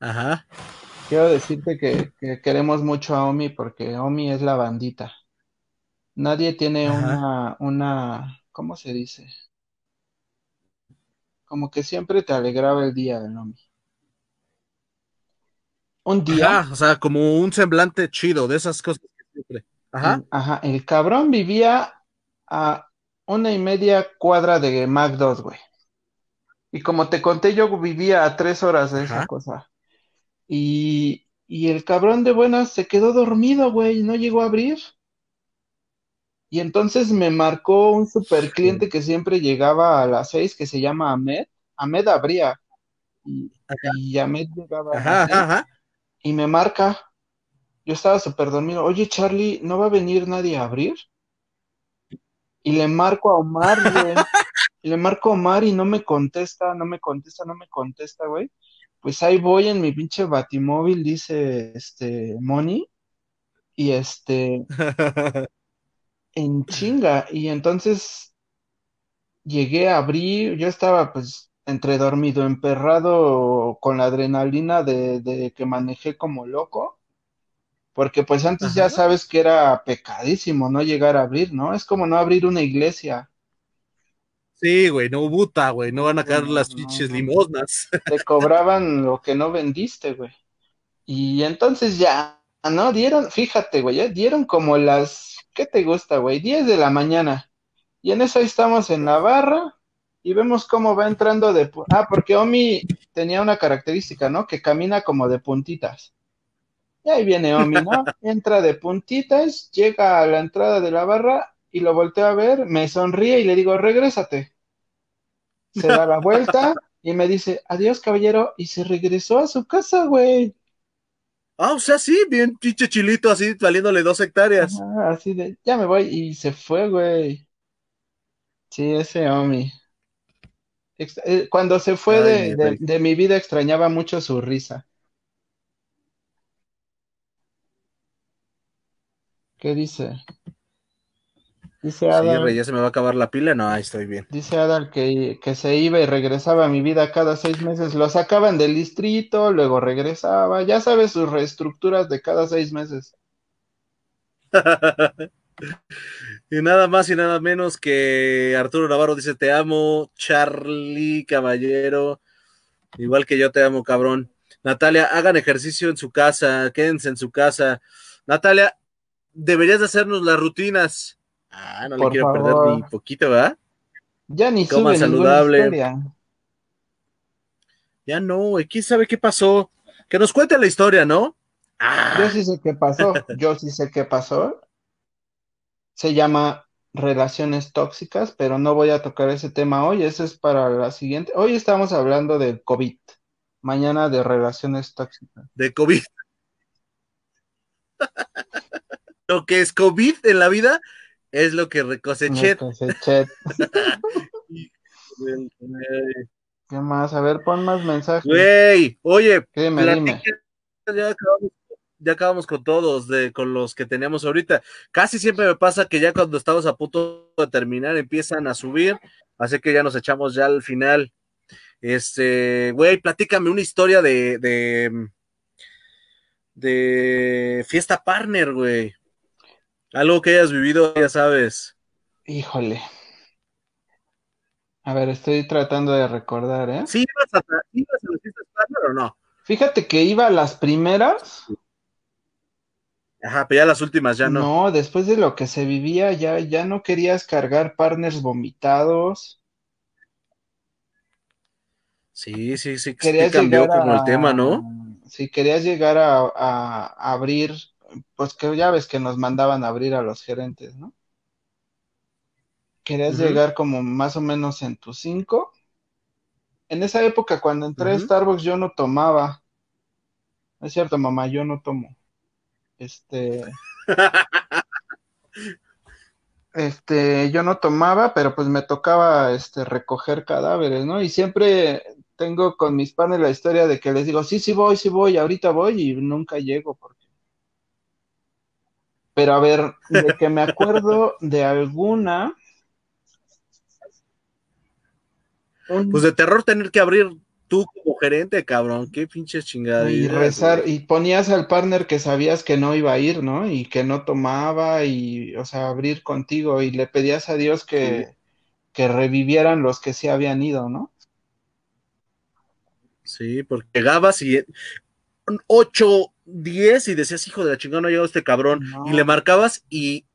Ajá. Quiero decirte que, que, queremos mucho a Omi porque Omi es la bandita. Nadie tiene una, una, ¿cómo se dice? Como que siempre te alegraba el día, Nomi. Un día. Ajá, o sea, como un semblante chido de esas cosas que siempre. Ajá. Ajá, el cabrón vivía a una y media cuadra de Mac 2, güey. Y como te conté, yo vivía a tres horas de esa cosa. Y, y el cabrón de buenas se quedó dormido, güey, y no llegó a abrir. Y entonces me marcó un super cliente que siempre llegaba a las seis, que se llama Ahmed. Ahmed abría. Y, y Ahmed llegaba a y me marca. Yo estaba súper dormido. Oye, Charlie, ¿no va a venir nadie a abrir? Y le marco a Omar, güey. y le marco a Omar y no me contesta, no me contesta, no me contesta, güey. Pues ahí voy en mi pinche batimóvil, dice este Moni. Y este. en chinga. Y entonces llegué a abrir, yo estaba pues entre dormido, emperrado con la adrenalina de, que manejé como loco, porque pues antes ya sabes que era pecadísimo no llegar a abrir, ¿no? Es como no abrir una iglesia. Sí, güey, no buta, güey, no van a caer las pinches limosnas. Te cobraban lo que no vendiste, güey. Y entonces ya, ¿no? Dieron, fíjate, güey, ¿eh? dieron como las ¿qué te gusta, güey? 10 de la mañana. Y en eso estamos en la barra y vemos cómo va entrando de... Ah, porque Omi tenía una característica, ¿no? Que camina como de puntitas. Y ahí viene Omi, ¿no? Entra de puntitas, llega a la entrada de la barra y lo volteo a ver, me sonríe y le digo, regrésate. Se da la vuelta y me dice, adiós, caballero, y se regresó a su casa, güey. Ah, o sea, sí, bien pinche chilito, así, valiéndole dos hectáreas. así de, ya me voy, y se fue, güey. Sí, ese Omi. Eh, cuando se fue de, mi vida extrañaba mucho su risa. ¿Qué dice? Dice Adal. ya se me va a acabar la pila. No, ahí estoy bien. Dice Adal que, que, se iba y regresaba a mi vida cada seis meses. Lo sacaban del distrito, luego regresaba. Ya sabes sus reestructuras de cada seis meses. y nada más y nada menos que Arturo Navarro dice: Te amo, Charlie, caballero. Igual que yo te amo, cabrón. Natalia, hagan ejercicio en su casa, quédense en su casa. Natalia, deberías de hacernos las rutinas. Ah, no le quiero perder ni poquito, ¿verdad? Ya ni Coma saludable. Ya no, güey. ¿Quién sabe qué pasó? Que nos cuente la historia, ¿no? Ah. Yo sí sé qué pasó. Yo sí sé qué pasó. Se llama relaciones tóxicas, pero no voy a tocar ese tema hoy. Eso es para la siguiente. Hoy estamos hablando del COVID. Mañana de relaciones tóxicas. De COVID. Lo que es COVID en la vida es lo que recoseché. ¿Qué más? A ver, pon más mensajes. Güey, oye, Ya, acabamos, con todos, de, con los que tenemos ahorita. Casi siempre me pasa que ya cuando estamos a punto de terminar empiezan a subir, así que ya nos echamos ya al final. Este, güey, platícame una historia de, de, de fiesta partner, güey. Algo que hayas vivido, ya sabes. Híjole. A ver, estoy tratando de recordar, ¿eh? ¿Sí ibas a, ibas a las fiestas o no? Fíjate que iba a las primeras. Ajá, pero ya las últimas ya no. No, después de lo que se vivía, ya, ya no querías cargar partners vomitados. Sí, sí, sí, querías cambió como el tema, ¿no? Sí, querías llegar a, a abrir pues que ya ves que nos mandaban a abrir a los gerentes, ¿no? Querías llegar como más o menos en tus cinco. En esa época, cuando entré a Starbucks, yo no tomaba. Es cierto, mamá, yo no tomo. Este. este, yo no tomaba, pero pues me tocaba este recoger cadáveres, ¿no? Y siempre tengo con mis panes la historia de que les digo, sí, sí voy, sí voy, ahorita voy, y nunca llego porque pero a ver, de que me acuerdo de alguna. Pues de terror tener que abrir tú como gerente, cabrón. Qué pinches chingada. Y rezar, y ponías al partner que sabías que no iba a ir, ¿no? Y que no tomaba, y, o sea, abrir contigo, y le pedías a Dios que, que revivieran los que se habían ido, ¿no? Sí, porque llegabas y 8, 10 y decías, hijo de la chingada, no ha llegado este cabrón. Y le marcabas y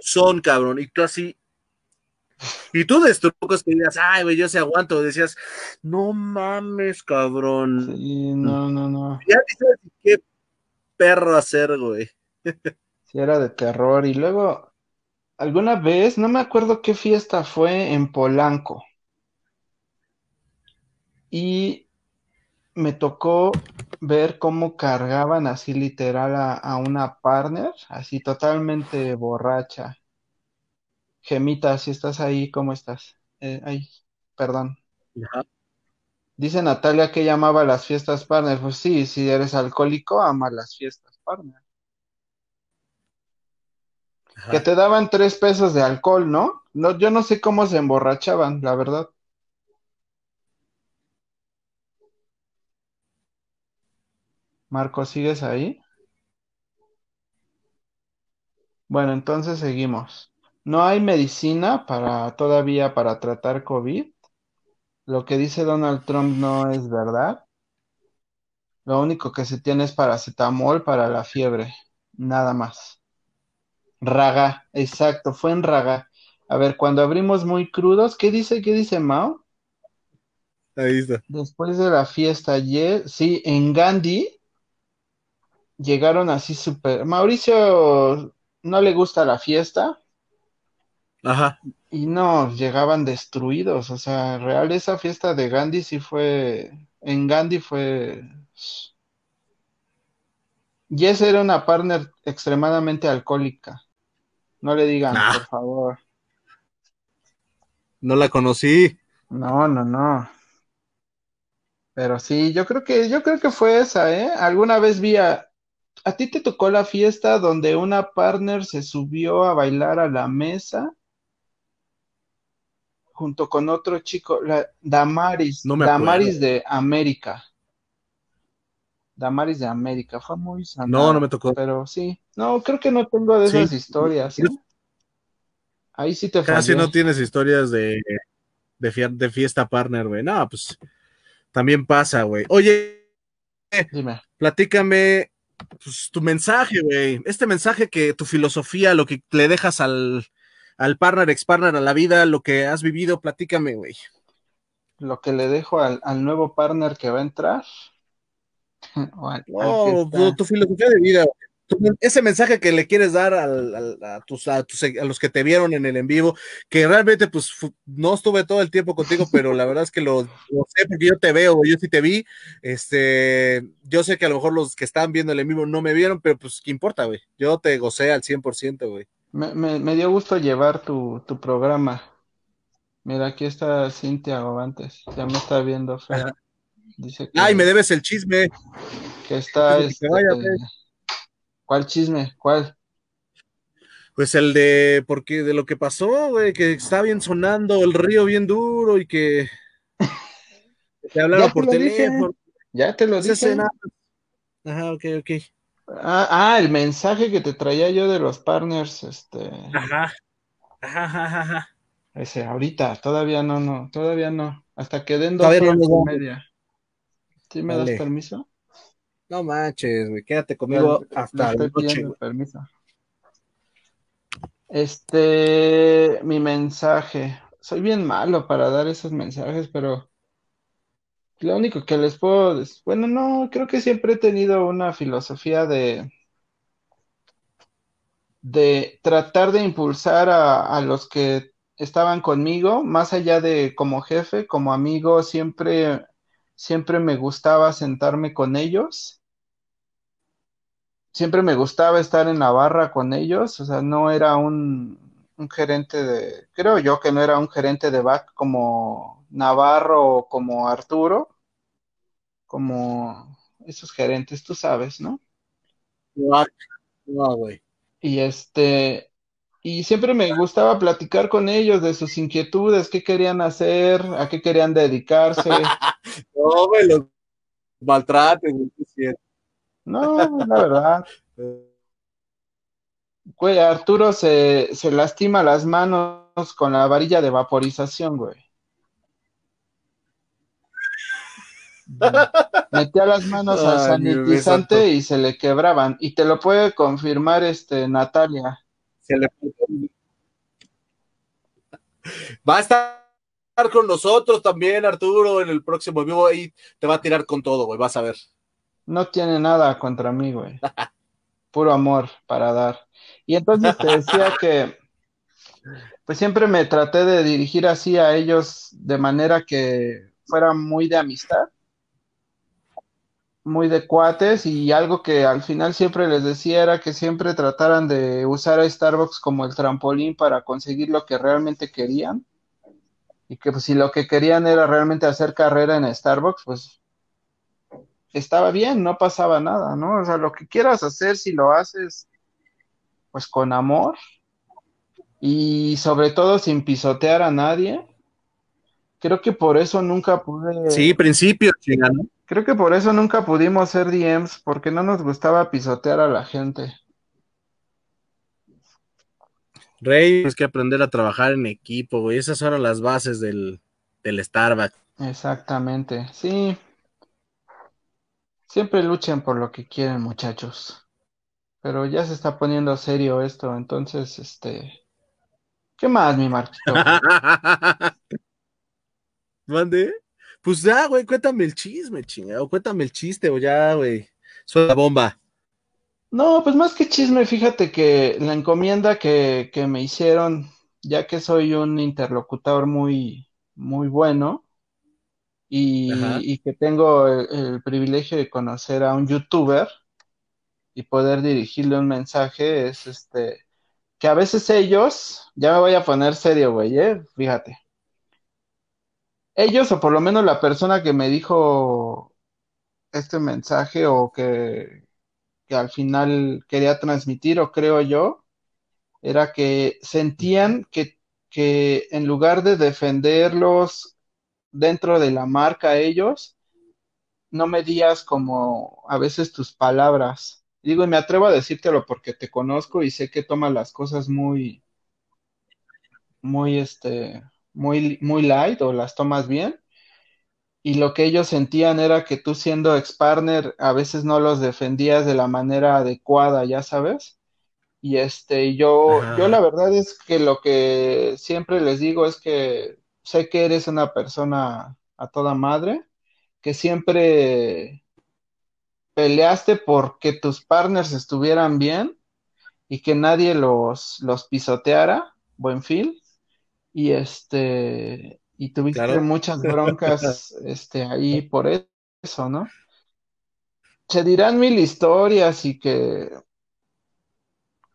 son cabrón. Y tú así. Y tú de trucos que digas, ay, güey, yo se aguanto. Decías, no mames, cabrón. Sí, no, no, no. Ya sabes qué perro hacer, güey. Sí, era de terror. Y luego, alguna vez, no me acuerdo qué fiesta fue en Polanco. Y me tocó ver cómo cargaban así literal a, una partner, así totalmente borracha. Gemita, si estás ahí, ¿cómo estás? Eh, ay, perdón. Dice Natalia que llamaba las fiestas partner. Pues sí, si eres alcohólico, ama las fiestas partner. Que te daban tres pesos de alcohol, ¿no? ¿no? Yo no sé cómo se emborrachaban, la verdad. Marco, ¿sigues ahí? Bueno, entonces seguimos. No hay medicina para todavía para tratar COVID. Lo que dice Donald Trump no es verdad. Lo único que se tiene es paracetamol para la fiebre, nada más. Raga, exacto, fue en Raga. A ver, cuando abrimos muy crudos, ¿qué dice? ¿Qué dice Mao? Ahí está. Después de la fiesta ayer, sí, en Gandhi, llegaron así súper. Mauricio no le gusta la fiesta. Ajá. Y no, llegaban destruidos. O sea, real, esa fiesta de Gandhi sí fue. En Gandhi fue. Jess era una partner extremadamente alcohólica. No le digan, ah. por favor. No la conocí. No, no, no. Pero sí, yo creo que, yo creo que fue esa, ¿eh? Alguna vez vi a, ¿A ti te tocó la fiesta donde una partner se subió a bailar a la mesa junto con otro chico, la Damaris, Damaris de América? Damaris de América, fue muy sana. No, no me tocó. Pero sí, no, creo que no tengo de esas historias. ¿eh? Ahí sí te Casi no tienes historias de, de, fiesta partner, güey. No, pues también pasa, güey. Oye, Dime. platícame pues, tu mensaje, güey. Este mensaje que tu filosofía, lo que le dejas al, al partner, ex partner, a la vida, lo que has vivido, platícame, güey. Lo que le dejo al, nuevo partner que va a entrar. no, tu, filosofía de vida, ese mensaje que le quieres dar a, tus, a, los que te vieron en el en vivo, que realmente pues no estuve todo el tiempo contigo, pero la verdad es que lo, sé porque yo te veo, yo sí te vi, este, yo sé que a lo mejor los que estaban viendo el en vivo no me vieron, pero pues qué importa, güey, yo te gocé al 100%, güey. Me, me, dio gusto llevar tu, programa. Mira, aquí está Cintia Govantes, ya me está viendo fea. Dice Ay, me debes el chisme. Que está... Este, ¿Cuál chisme? ¿Cuál? Pues el de, porque de lo que pasó, güey, que está bien sonando el río bien duro y que te hablaba por teléfono. Ya te lo dije. Ajá, ok, ok. Ah, ah, el mensaje que te traía yo de los partners, este. Ajá. Ajá, ajá, ajá. Ese, ahorita, todavía no, no, todavía no. Hasta que den dos horas y media. ¿Sí me das permiso? No manches, güey, quédate conmigo hasta la noche. Permiso. Este, mi mensaje. Soy bien malo para dar esos mensajes, pero lo único que les puedo decir, bueno, no, creo que siempre he tenido una filosofía de de tratar de impulsar a, a los que estaban conmigo, más allá de como jefe, como amigo, siempre, siempre me gustaba sentarme con ellos siempre me gustaba estar en la barra con ellos, o sea, no era un, gerente de, creo yo que no era un gerente de back como Navarro o como Arturo, como esos gerentes, tú sabes, ¿no? No, güey. Y este, y siempre me gustaba platicar con ellos de sus inquietudes, qué querían hacer, a qué querían dedicarse. no, me los maltraten, no, la verdad. Güey, Arturo se, se lastima las manos con la varilla de vaporización, güey. Metía las manos al sanitizante y se le quebraban. Y te lo puede confirmar este Natalia. Se le... Va a estar con nosotros también, Arturo, en el próximo vivo. Ahí te va a tirar con todo, güey. Vas a ver. No tiene nada contra mí, güey. Puro amor para dar. Y entonces te decía que, pues siempre me traté de dirigir así a ellos de manera que fuera muy de amistad muy de cuates y algo que al final siempre les decía era que siempre trataran de usar a Starbucks como el trampolín para conseguir lo que realmente querían y que pues, si lo que querían era realmente hacer carrera en Starbucks, pues estaba bien, no pasaba nada, ¿no? O sea, lo que quieras hacer, si lo haces pues con amor y sobre todo sin pisotear a nadie, creo que por eso nunca pude... Sí, principio, ¿no? Creo que por eso nunca pudimos ser DMs, porque no nos gustaba pisotear a la gente. Rey, tienes que aprender a trabajar en equipo, güey. Esas son las bases del, del Starbucks. Exactamente, sí. Siempre luchen por lo que quieren, muchachos. Pero ya se está poniendo serio esto, entonces, este. ¿Qué más, mi Marquito? ¿Mande? Pues ya, güey, cuéntame el chisme, chingado. Cuéntame el chiste, o ya, güey. Soy la bomba. No, pues más que chisme, fíjate que la encomienda que, me hicieron, ya que soy un interlocutor muy, muy bueno y, que tengo el, privilegio de conocer a un youtuber y poder dirigirle un mensaje, es este, que a veces ellos, ya me voy a poner serio, güey, ¿eh? fíjate ellos, o por lo menos la persona que me dijo este mensaje o que, al final quería transmitir, o creo yo, era que sentían que, que en lugar de defenderlos dentro de la marca ellos, no medías como a veces tus palabras. Digo, y me atrevo a decírtelo porque te conozco y sé que tomas las cosas muy, muy, este, muy, muy light o las tomas bien. Y lo que ellos sentían era que tú siendo ex-partner a veces no los defendías de la manera adecuada, ya sabes. Y este, yo, yo la verdad es que lo que siempre les digo es que sé que eres una persona a toda madre, que siempre peleaste porque tus partners estuvieran bien y que nadie los, los pisoteara, buen fin y este y tuviste muchas broncas este ahí por eso, ¿no? Se dirán mil historias y que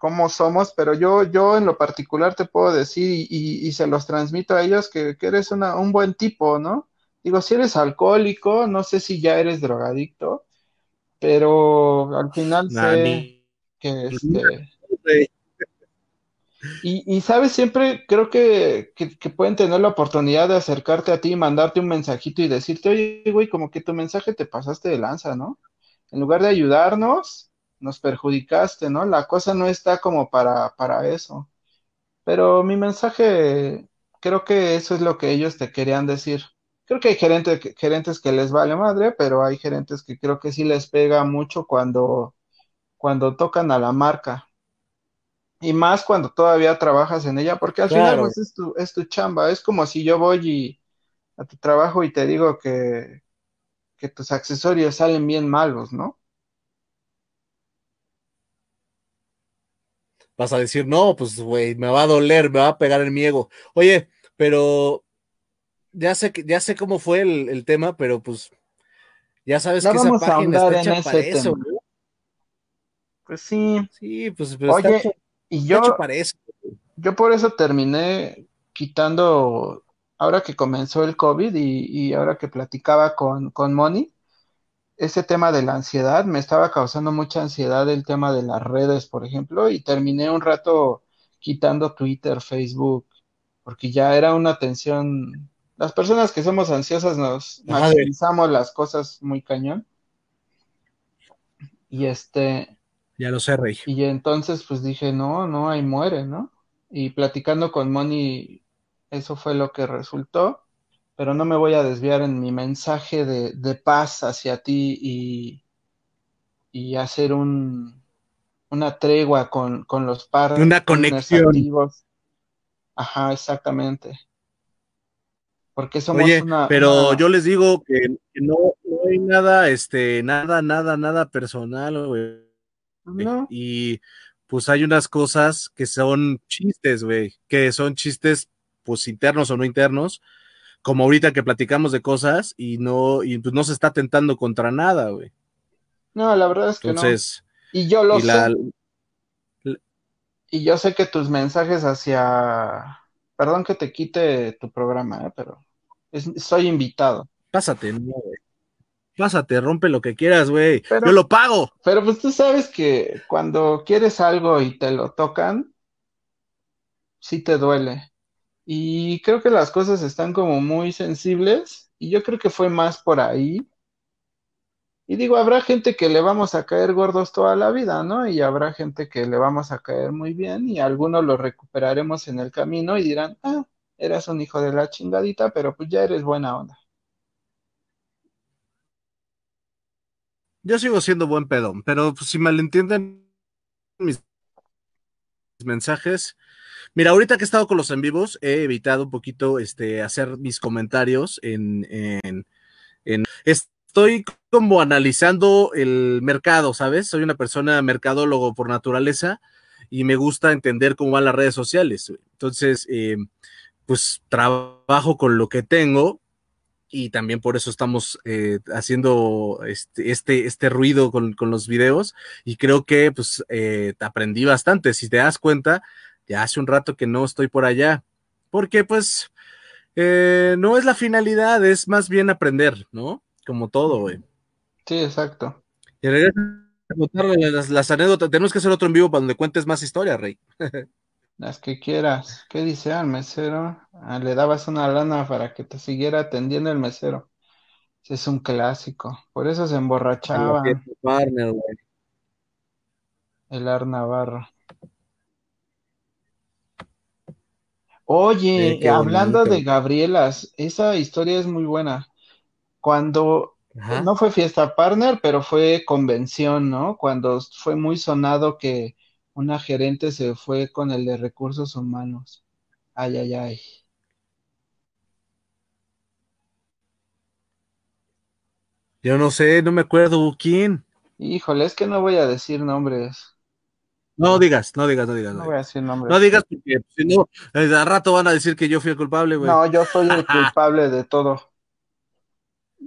cómo somos, pero yo, yo en lo particular te puedo decir y, se los transmito a ellos que, eres una, un buen tipo, ¿no? Digo, si eres alcohólico, no sé si ya eres drogadicto, pero al final sé que este, y, sabes, siempre creo que, pueden tener la oportunidad de acercarte a ti, mandarte un mensajito y decirte, oye, güey, como que tu mensaje te pasaste de lanza, ¿no? En lugar de ayudarnos, nos perjudicaste, ¿no? La cosa no está como para, para eso. Pero mi mensaje, creo que eso es lo que ellos te querían decir. Creo que hay gerentes, gerentes que les vale madre, pero hay gerentes que creo que sí les pega mucho cuando, cuando tocan a la marca y más cuando todavía trabajas en ella, porque al final pues, es, tu, es tu chamba, es como si yo voy y, a tu trabajo y te digo que, que tus accesorios salen bien malos, ¿no? Vas a decir, no, pues, güey, me va a doler, me va a pegar el miego. Oye, pero ya sé que, ya sé cómo fue el, tema, pero pues ya sabes que esa página está hecha para eso, Pues sí. Sí, pues pero Oye, y yo, yo por eso terminé quitando, ahora que comenzó el COVID y, ahora que platicaba con, con Moni, ese tema de la ansiedad, me estaba causando mucha ansiedad el tema de las redes, por ejemplo, y terminé un rato quitando Twitter, Facebook, porque ya era una tensión. Las personas que somos ansiosas nos maximizamos las cosas muy cañón. Y este, ya lo sé, Rey. Y entonces pues dije, no, no, ahí muere, ¿no? y platicando con Moni, eso fue lo que resultó, pero no me voy a desviar en mi mensaje de, de paz hacia ti y, y hacer un, una tregua con, con los padres. Una conexión. Activos. Ajá, exactamente. Porque somos Oye, una, pero una... yo les digo que, que no, no, hay nada, este, nada, nada, nada personal, güey. No. Y pues hay unas cosas que son chistes, güey, que son chistes, pues internos o no internos, como ahorita que platicamos de cosas y no, y pues no se está tentando contra nada, güey. No, la verdad es que Entonces, no. Y yo lo y sé. la- Y yo sé que tus mensajes hacia... Perdón que te quite tu programa, ¿eh? pero es- soy invitado. pásate, no, güey. Pásate, rompe lo que quieras, güey. Pero- Yo lo pago. Pero pues tú sabes que cuando quieres algo y te lo tocan, sí te duele. Y creo que las cosas están como muy sensibles y yo creo que fue más por ahí. Y digo, habrá gente que le vamos a caer gordos toda la vida, ¿no? Y habrá gente que le vamos a caer muy bien y algunos lo recuperaremos en el camino y dirán, ah, eras un hijo de la chingadita, pero pues ya eres buena onda. Yo sigo siendo buen pedón, pero pues, si malentienden mis mensajes. Mira, ahorita que he estado con los en vivos, he evitado un poquito este, hacer mis comentarios en, en, en- Estoy como analizando el mercado, ¿sabes? Soy una persona mercadólogo por naturaleza y me gusta entender cómo van las redes sociales. Entonces, eh, pues trabajo con lo que tengo y también por eso estamos eh, haciendo este, este, este ruido con, con, los videos y creo que pues eh, aprendí bastante. Si te das cuenta, ya hace un rato que no estoy por allá, porque pues eh, no es la finalidad, es más bien aprender, ¿no? Como todo, güey. Sí, exacto. Y regresa a las, las, anécdotas. Tenemos que hacer otro en vivo para donde cuentes más historias, Rey. Las que quieras. ¿Qué dice al mesero? Ah, le dabas una lana para que te siguiera atendiendo el mesero. Ese es un clásico. Por eso se emborrachaba. El Ar Oye, hablando bonito. de Gabrielas, esa historia es muy buena. Cuando Ajá. no fue fiesta partner, pero fue convención, ¿no? Cuando fue muy sonado que una gerente se fue con el de recursos humanos. Ay, ay, ay. Yo no sé, no me acuerdo quién. Híjole, es que no voy a decir nombres. No digas, no digas, no digas. No No, voy a digas, decir nombres. no digas porque si no, eh, al rato van a decir que yo fui el culpable, güey. No, yo soy el culpable de todo.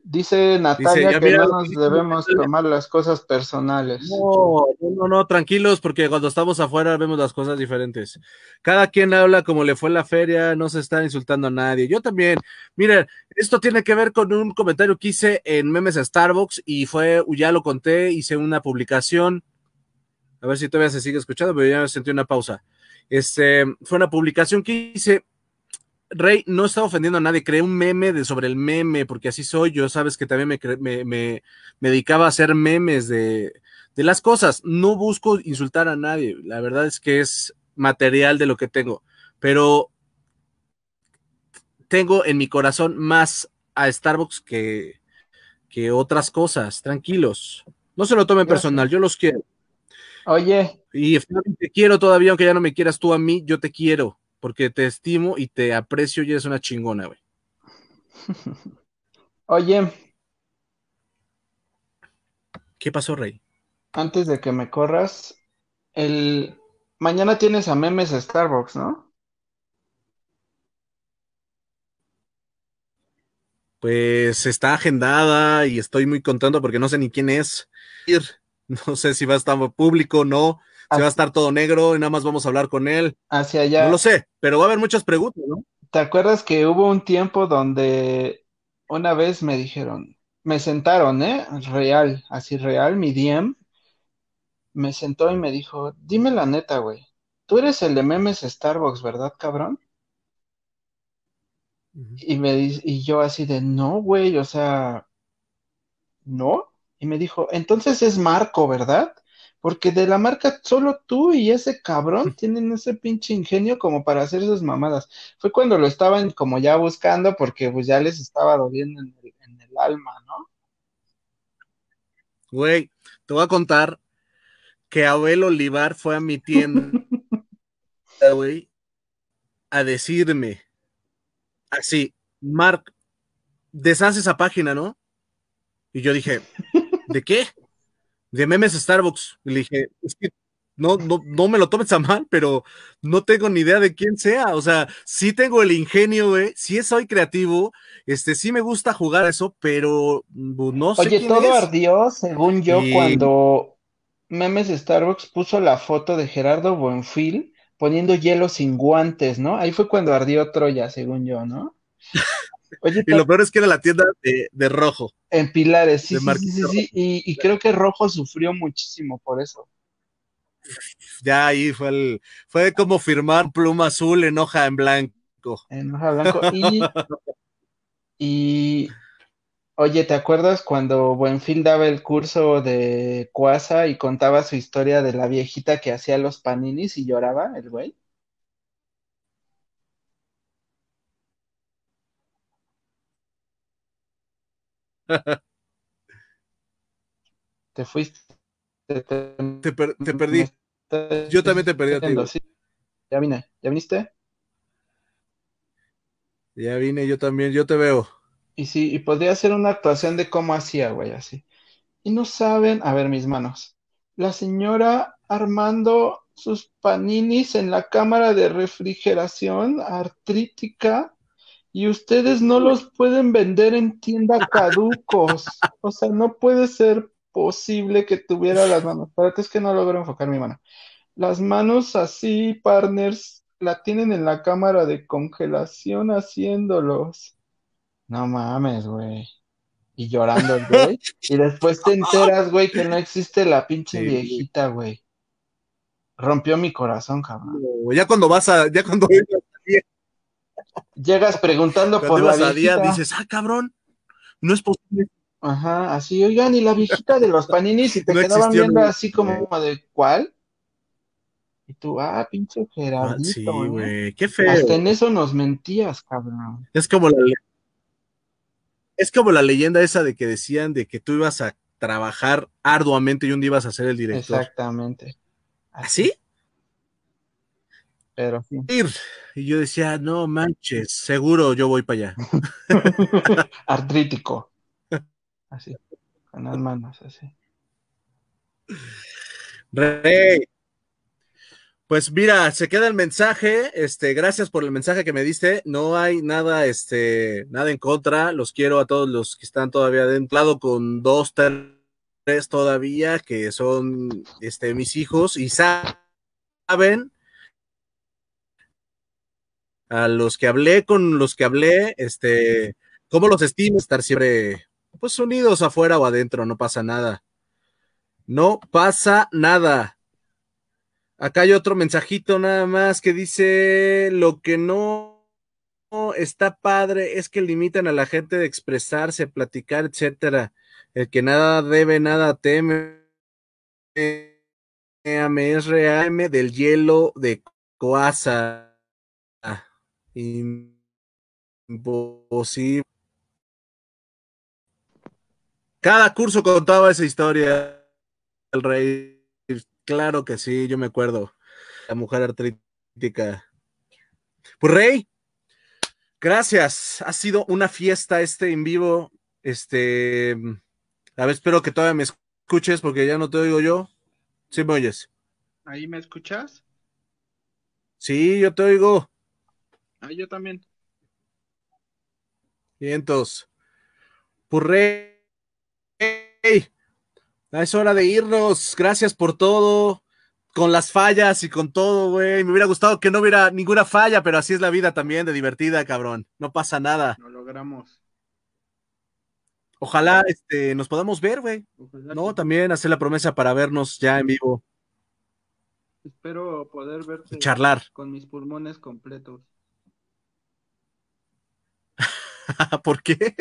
Dice Natalia ya que mira no nos dice debemos tomar las cosas personales. No, no, no, tranquilos, porque cuando estamos afuera vemos las cosas diferentes. Cada quien habla como le fue la feria, no se está insultando a nadie. Yo también. Miren, esto tiene que ver con un comentario que hice en Memes a Starbucks y fue, ya lo conté, hice una publicación. A ver si todavía se sigue escuchando, pero ya sentí una pausa. Este, fue una publicación que hice. Rey, no estaba ofendiendo a nadie, creé un meme de, sobre el meme, porque así soy yo, sabes que también me, me, me, me dedicaba a hacer memes de, de, las cosas, no busco insultar a nadie, la verdad es que es material de lo que tengo, pero tengo en mi corazón más a Starbucks que, que otras cosas, tranquilos, no se lo tomen personal, yo los quiero. Oye. Y te quiero todavía, aunque ya no me quieras tú a mí, yo te quiero porque te estimo y te aprecio y eres una chingona, güey. Oye. ¿Qué pasó, Rey? Antes de que me corras, el mañana tienes a memes Starbucks, ¿no? Pues está agendada y estoy muy contento porque no sé ni quién es. No sé si va a estar público o no. Si va a estar todo negro y nada más vamos a hablar con él. Hacia allá. No lo sé, pero va a haber muchas preguntas, ¿no? ¿Te acuerdas que hubo un tiempo donde una vez me dijeron, me sentaron, ¿eh? Real, así real, mi DM, me sentó y me dijo, dime la neta, güey, tú eres el de memes Starbucks, ¿verdad, cabrón? Uh -huh. Y, me, y yo así de, no, güey, o sea, ¿no? Y me dijo, entonces es Marco, ¿verdad? Porque de la marca solo tú y ese cabrón tienen ese pinche ingenio como para hacer esas mamadas. Fue cuando lo estaban como ya buscando porque pues ya les estaba doliendo en el, en el alma, ¿no? Güey, te voy a contar que Abel Olivar fue a mi tienda, güey, a decirme así, Mark, deshaz esa página, ¿no? Y yo dije, ¿de qué? De memes Starbucks. Y le dije, es que no, no, no me lo tomes a mal, pero no tengo ni idea de quién sea. O sea, sí tengo el ingenio, güey, sí soy creativo, este, sí me gusta jugar eso, pero pues, no sé. Oye, todo ardió, según yo, cuando Memes Starbucks puso la foto de Gerardo Buenfil poniendo hielo sin guantes, ¿no? Ahí fue cuando ardió Troya, según yo, ¿no? y lo peor es que era la tienda de, rojo. En Pilares, sí, sí, sí, sí, y, creo que rojo sufrió muchísimo por eso. Ya ahí fue el, fue como firmar pluma azul en hoja en blanco. En hoja blanco. Y, y oye, ¿te acuerdas cuando Buenfil daba el curso de Cuasa y contaba su historia de la viejita que hacía los paninis y lloraba el güey? te fuiste. Te, perdí. Yo también te perdí a ti. Ya vine. ¿Ya viniste? Ya vine, yo también, yo te veo. Y sí, y podría hacer una actuación de cómo hacía, güey, así. Y no saben, a ver mis manos. La señora armando sus paninis en la cámara de refrigeración artrítica y ustedes no los pueden vender en tienda caducos. O sea, no puede ser posible que tuviera las manos. Espérate, es que no logro enfocar mi mano. Las manos así, partners, la tienen en la cámara de congelación haciéndolos. No mames, güey. Y llorando, güey. Y después te enteras, güey, que no existe la pinche viejita, güey. Rompió mi corazón, cabrón. ya cuando vas a, ya cuando Llegas preguntando por la viejita. Día, dices, ah, cabrón, no es posible. Ajá, así, oigan, y la viejita de los paninis, y te quedaban viendo así como de, ¿cuál? Y tú, ah, pinche Gerardito. Ah, sí, ¿eh? güey, qué feo. Hasta en eso nos mentías, cabrón. Es como la, es como la leyenda esa de que decían de que tú ibas a trabajar arduamente y un día ibas a ser el director. Exactamente. ¿Así? Pero sí. Y yo decía, no manches, seguro yo voy para allá. Artrítico. Así, con las manos, así. Rey. Pues mira, se queda el mensaje. Este, gracias por el mensaje que me diste. No hay nada, este, nada en contra. Los quiero a todos los que están todavía dentro con dos, tres todavía, que son este, mis hijos y saben a los que hablé, con los que hablé, este, cómo los estimo, estar siempre, pues unidos afuera o adentro, no pasa nada. No pasa nada. Acá hay otro mensajito nada más que dice, lo que no está padre es que limitan a la gente de expresarse, platicar, etcétera. El que nada debe, nada teme. Es del hielo de Coasa imposible. Cada curso contaba esa historia. El rey, claro que sí, yo me acuerdo. La mujer artrítica. Pues rey, gracias. Ha sido una fiesta este en vivo. Este, a ver, espero que todavía me escuches porque ya no te oigo yo. Sí me oyes. ¿Ahí me escuchas? Sí, yo te oigo. Ah, yo también. Vientos. Purrey. Es hora de irnos. Gracias por todo. Con las fallas y con todo, güey. Me hubiera gustado que no hubiera ninguna falla, pero así es la vida también, de divertida, cabrón. No pasa nada. Lo logramos. Ojalá este, nos podamos ver, güey. No, también hacer la promesa para vernos ya en vivo. Espero poder verte. Charlar. Con mis pulmones completos. ¿Por qué,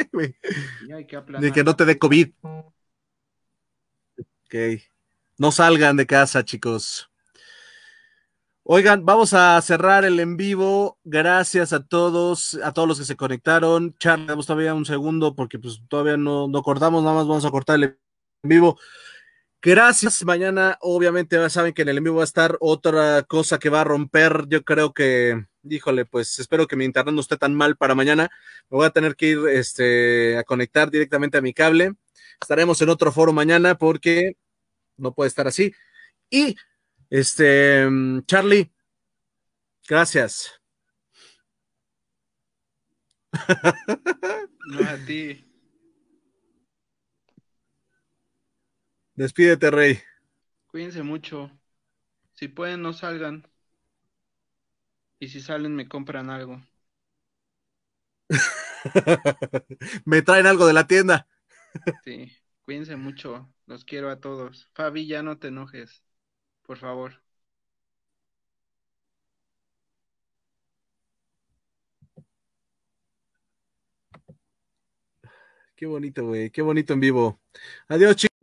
De que no te dé COVID. Ok. No salgan de casa, chicos. Oigan, vamos a cerrar el en vivo. Gracias a todos, a todos los que se conectaron. Charlie, damos todavía un segundo porque pues todavía no, no cortamos, nada más vamos a cortar el en vivo. Gracias. Mañana, obviamente, ya saben que en el en vivo va a estar otra cosa que va a romper. Yo creo que, híjole, pues espero que mi internet no esté tan mal para mañana. Me voy a tener que ir este, a conectar directamente a mi cable. Estaremos en otro foro mañana porque no puede estar así. Y, este, Charlie, gracias. No a ti. Despídete, Rey. Cuídense mucho. Si pueden, no salgan. Y si salen, me compran algo. me traen algo de la tienda. sí. Cuídense mucho, los quiero a todos. Fabi, ya no te enojes, por favor. Qué bonito, güey, qué bonito en vivo. Adiós, chicos.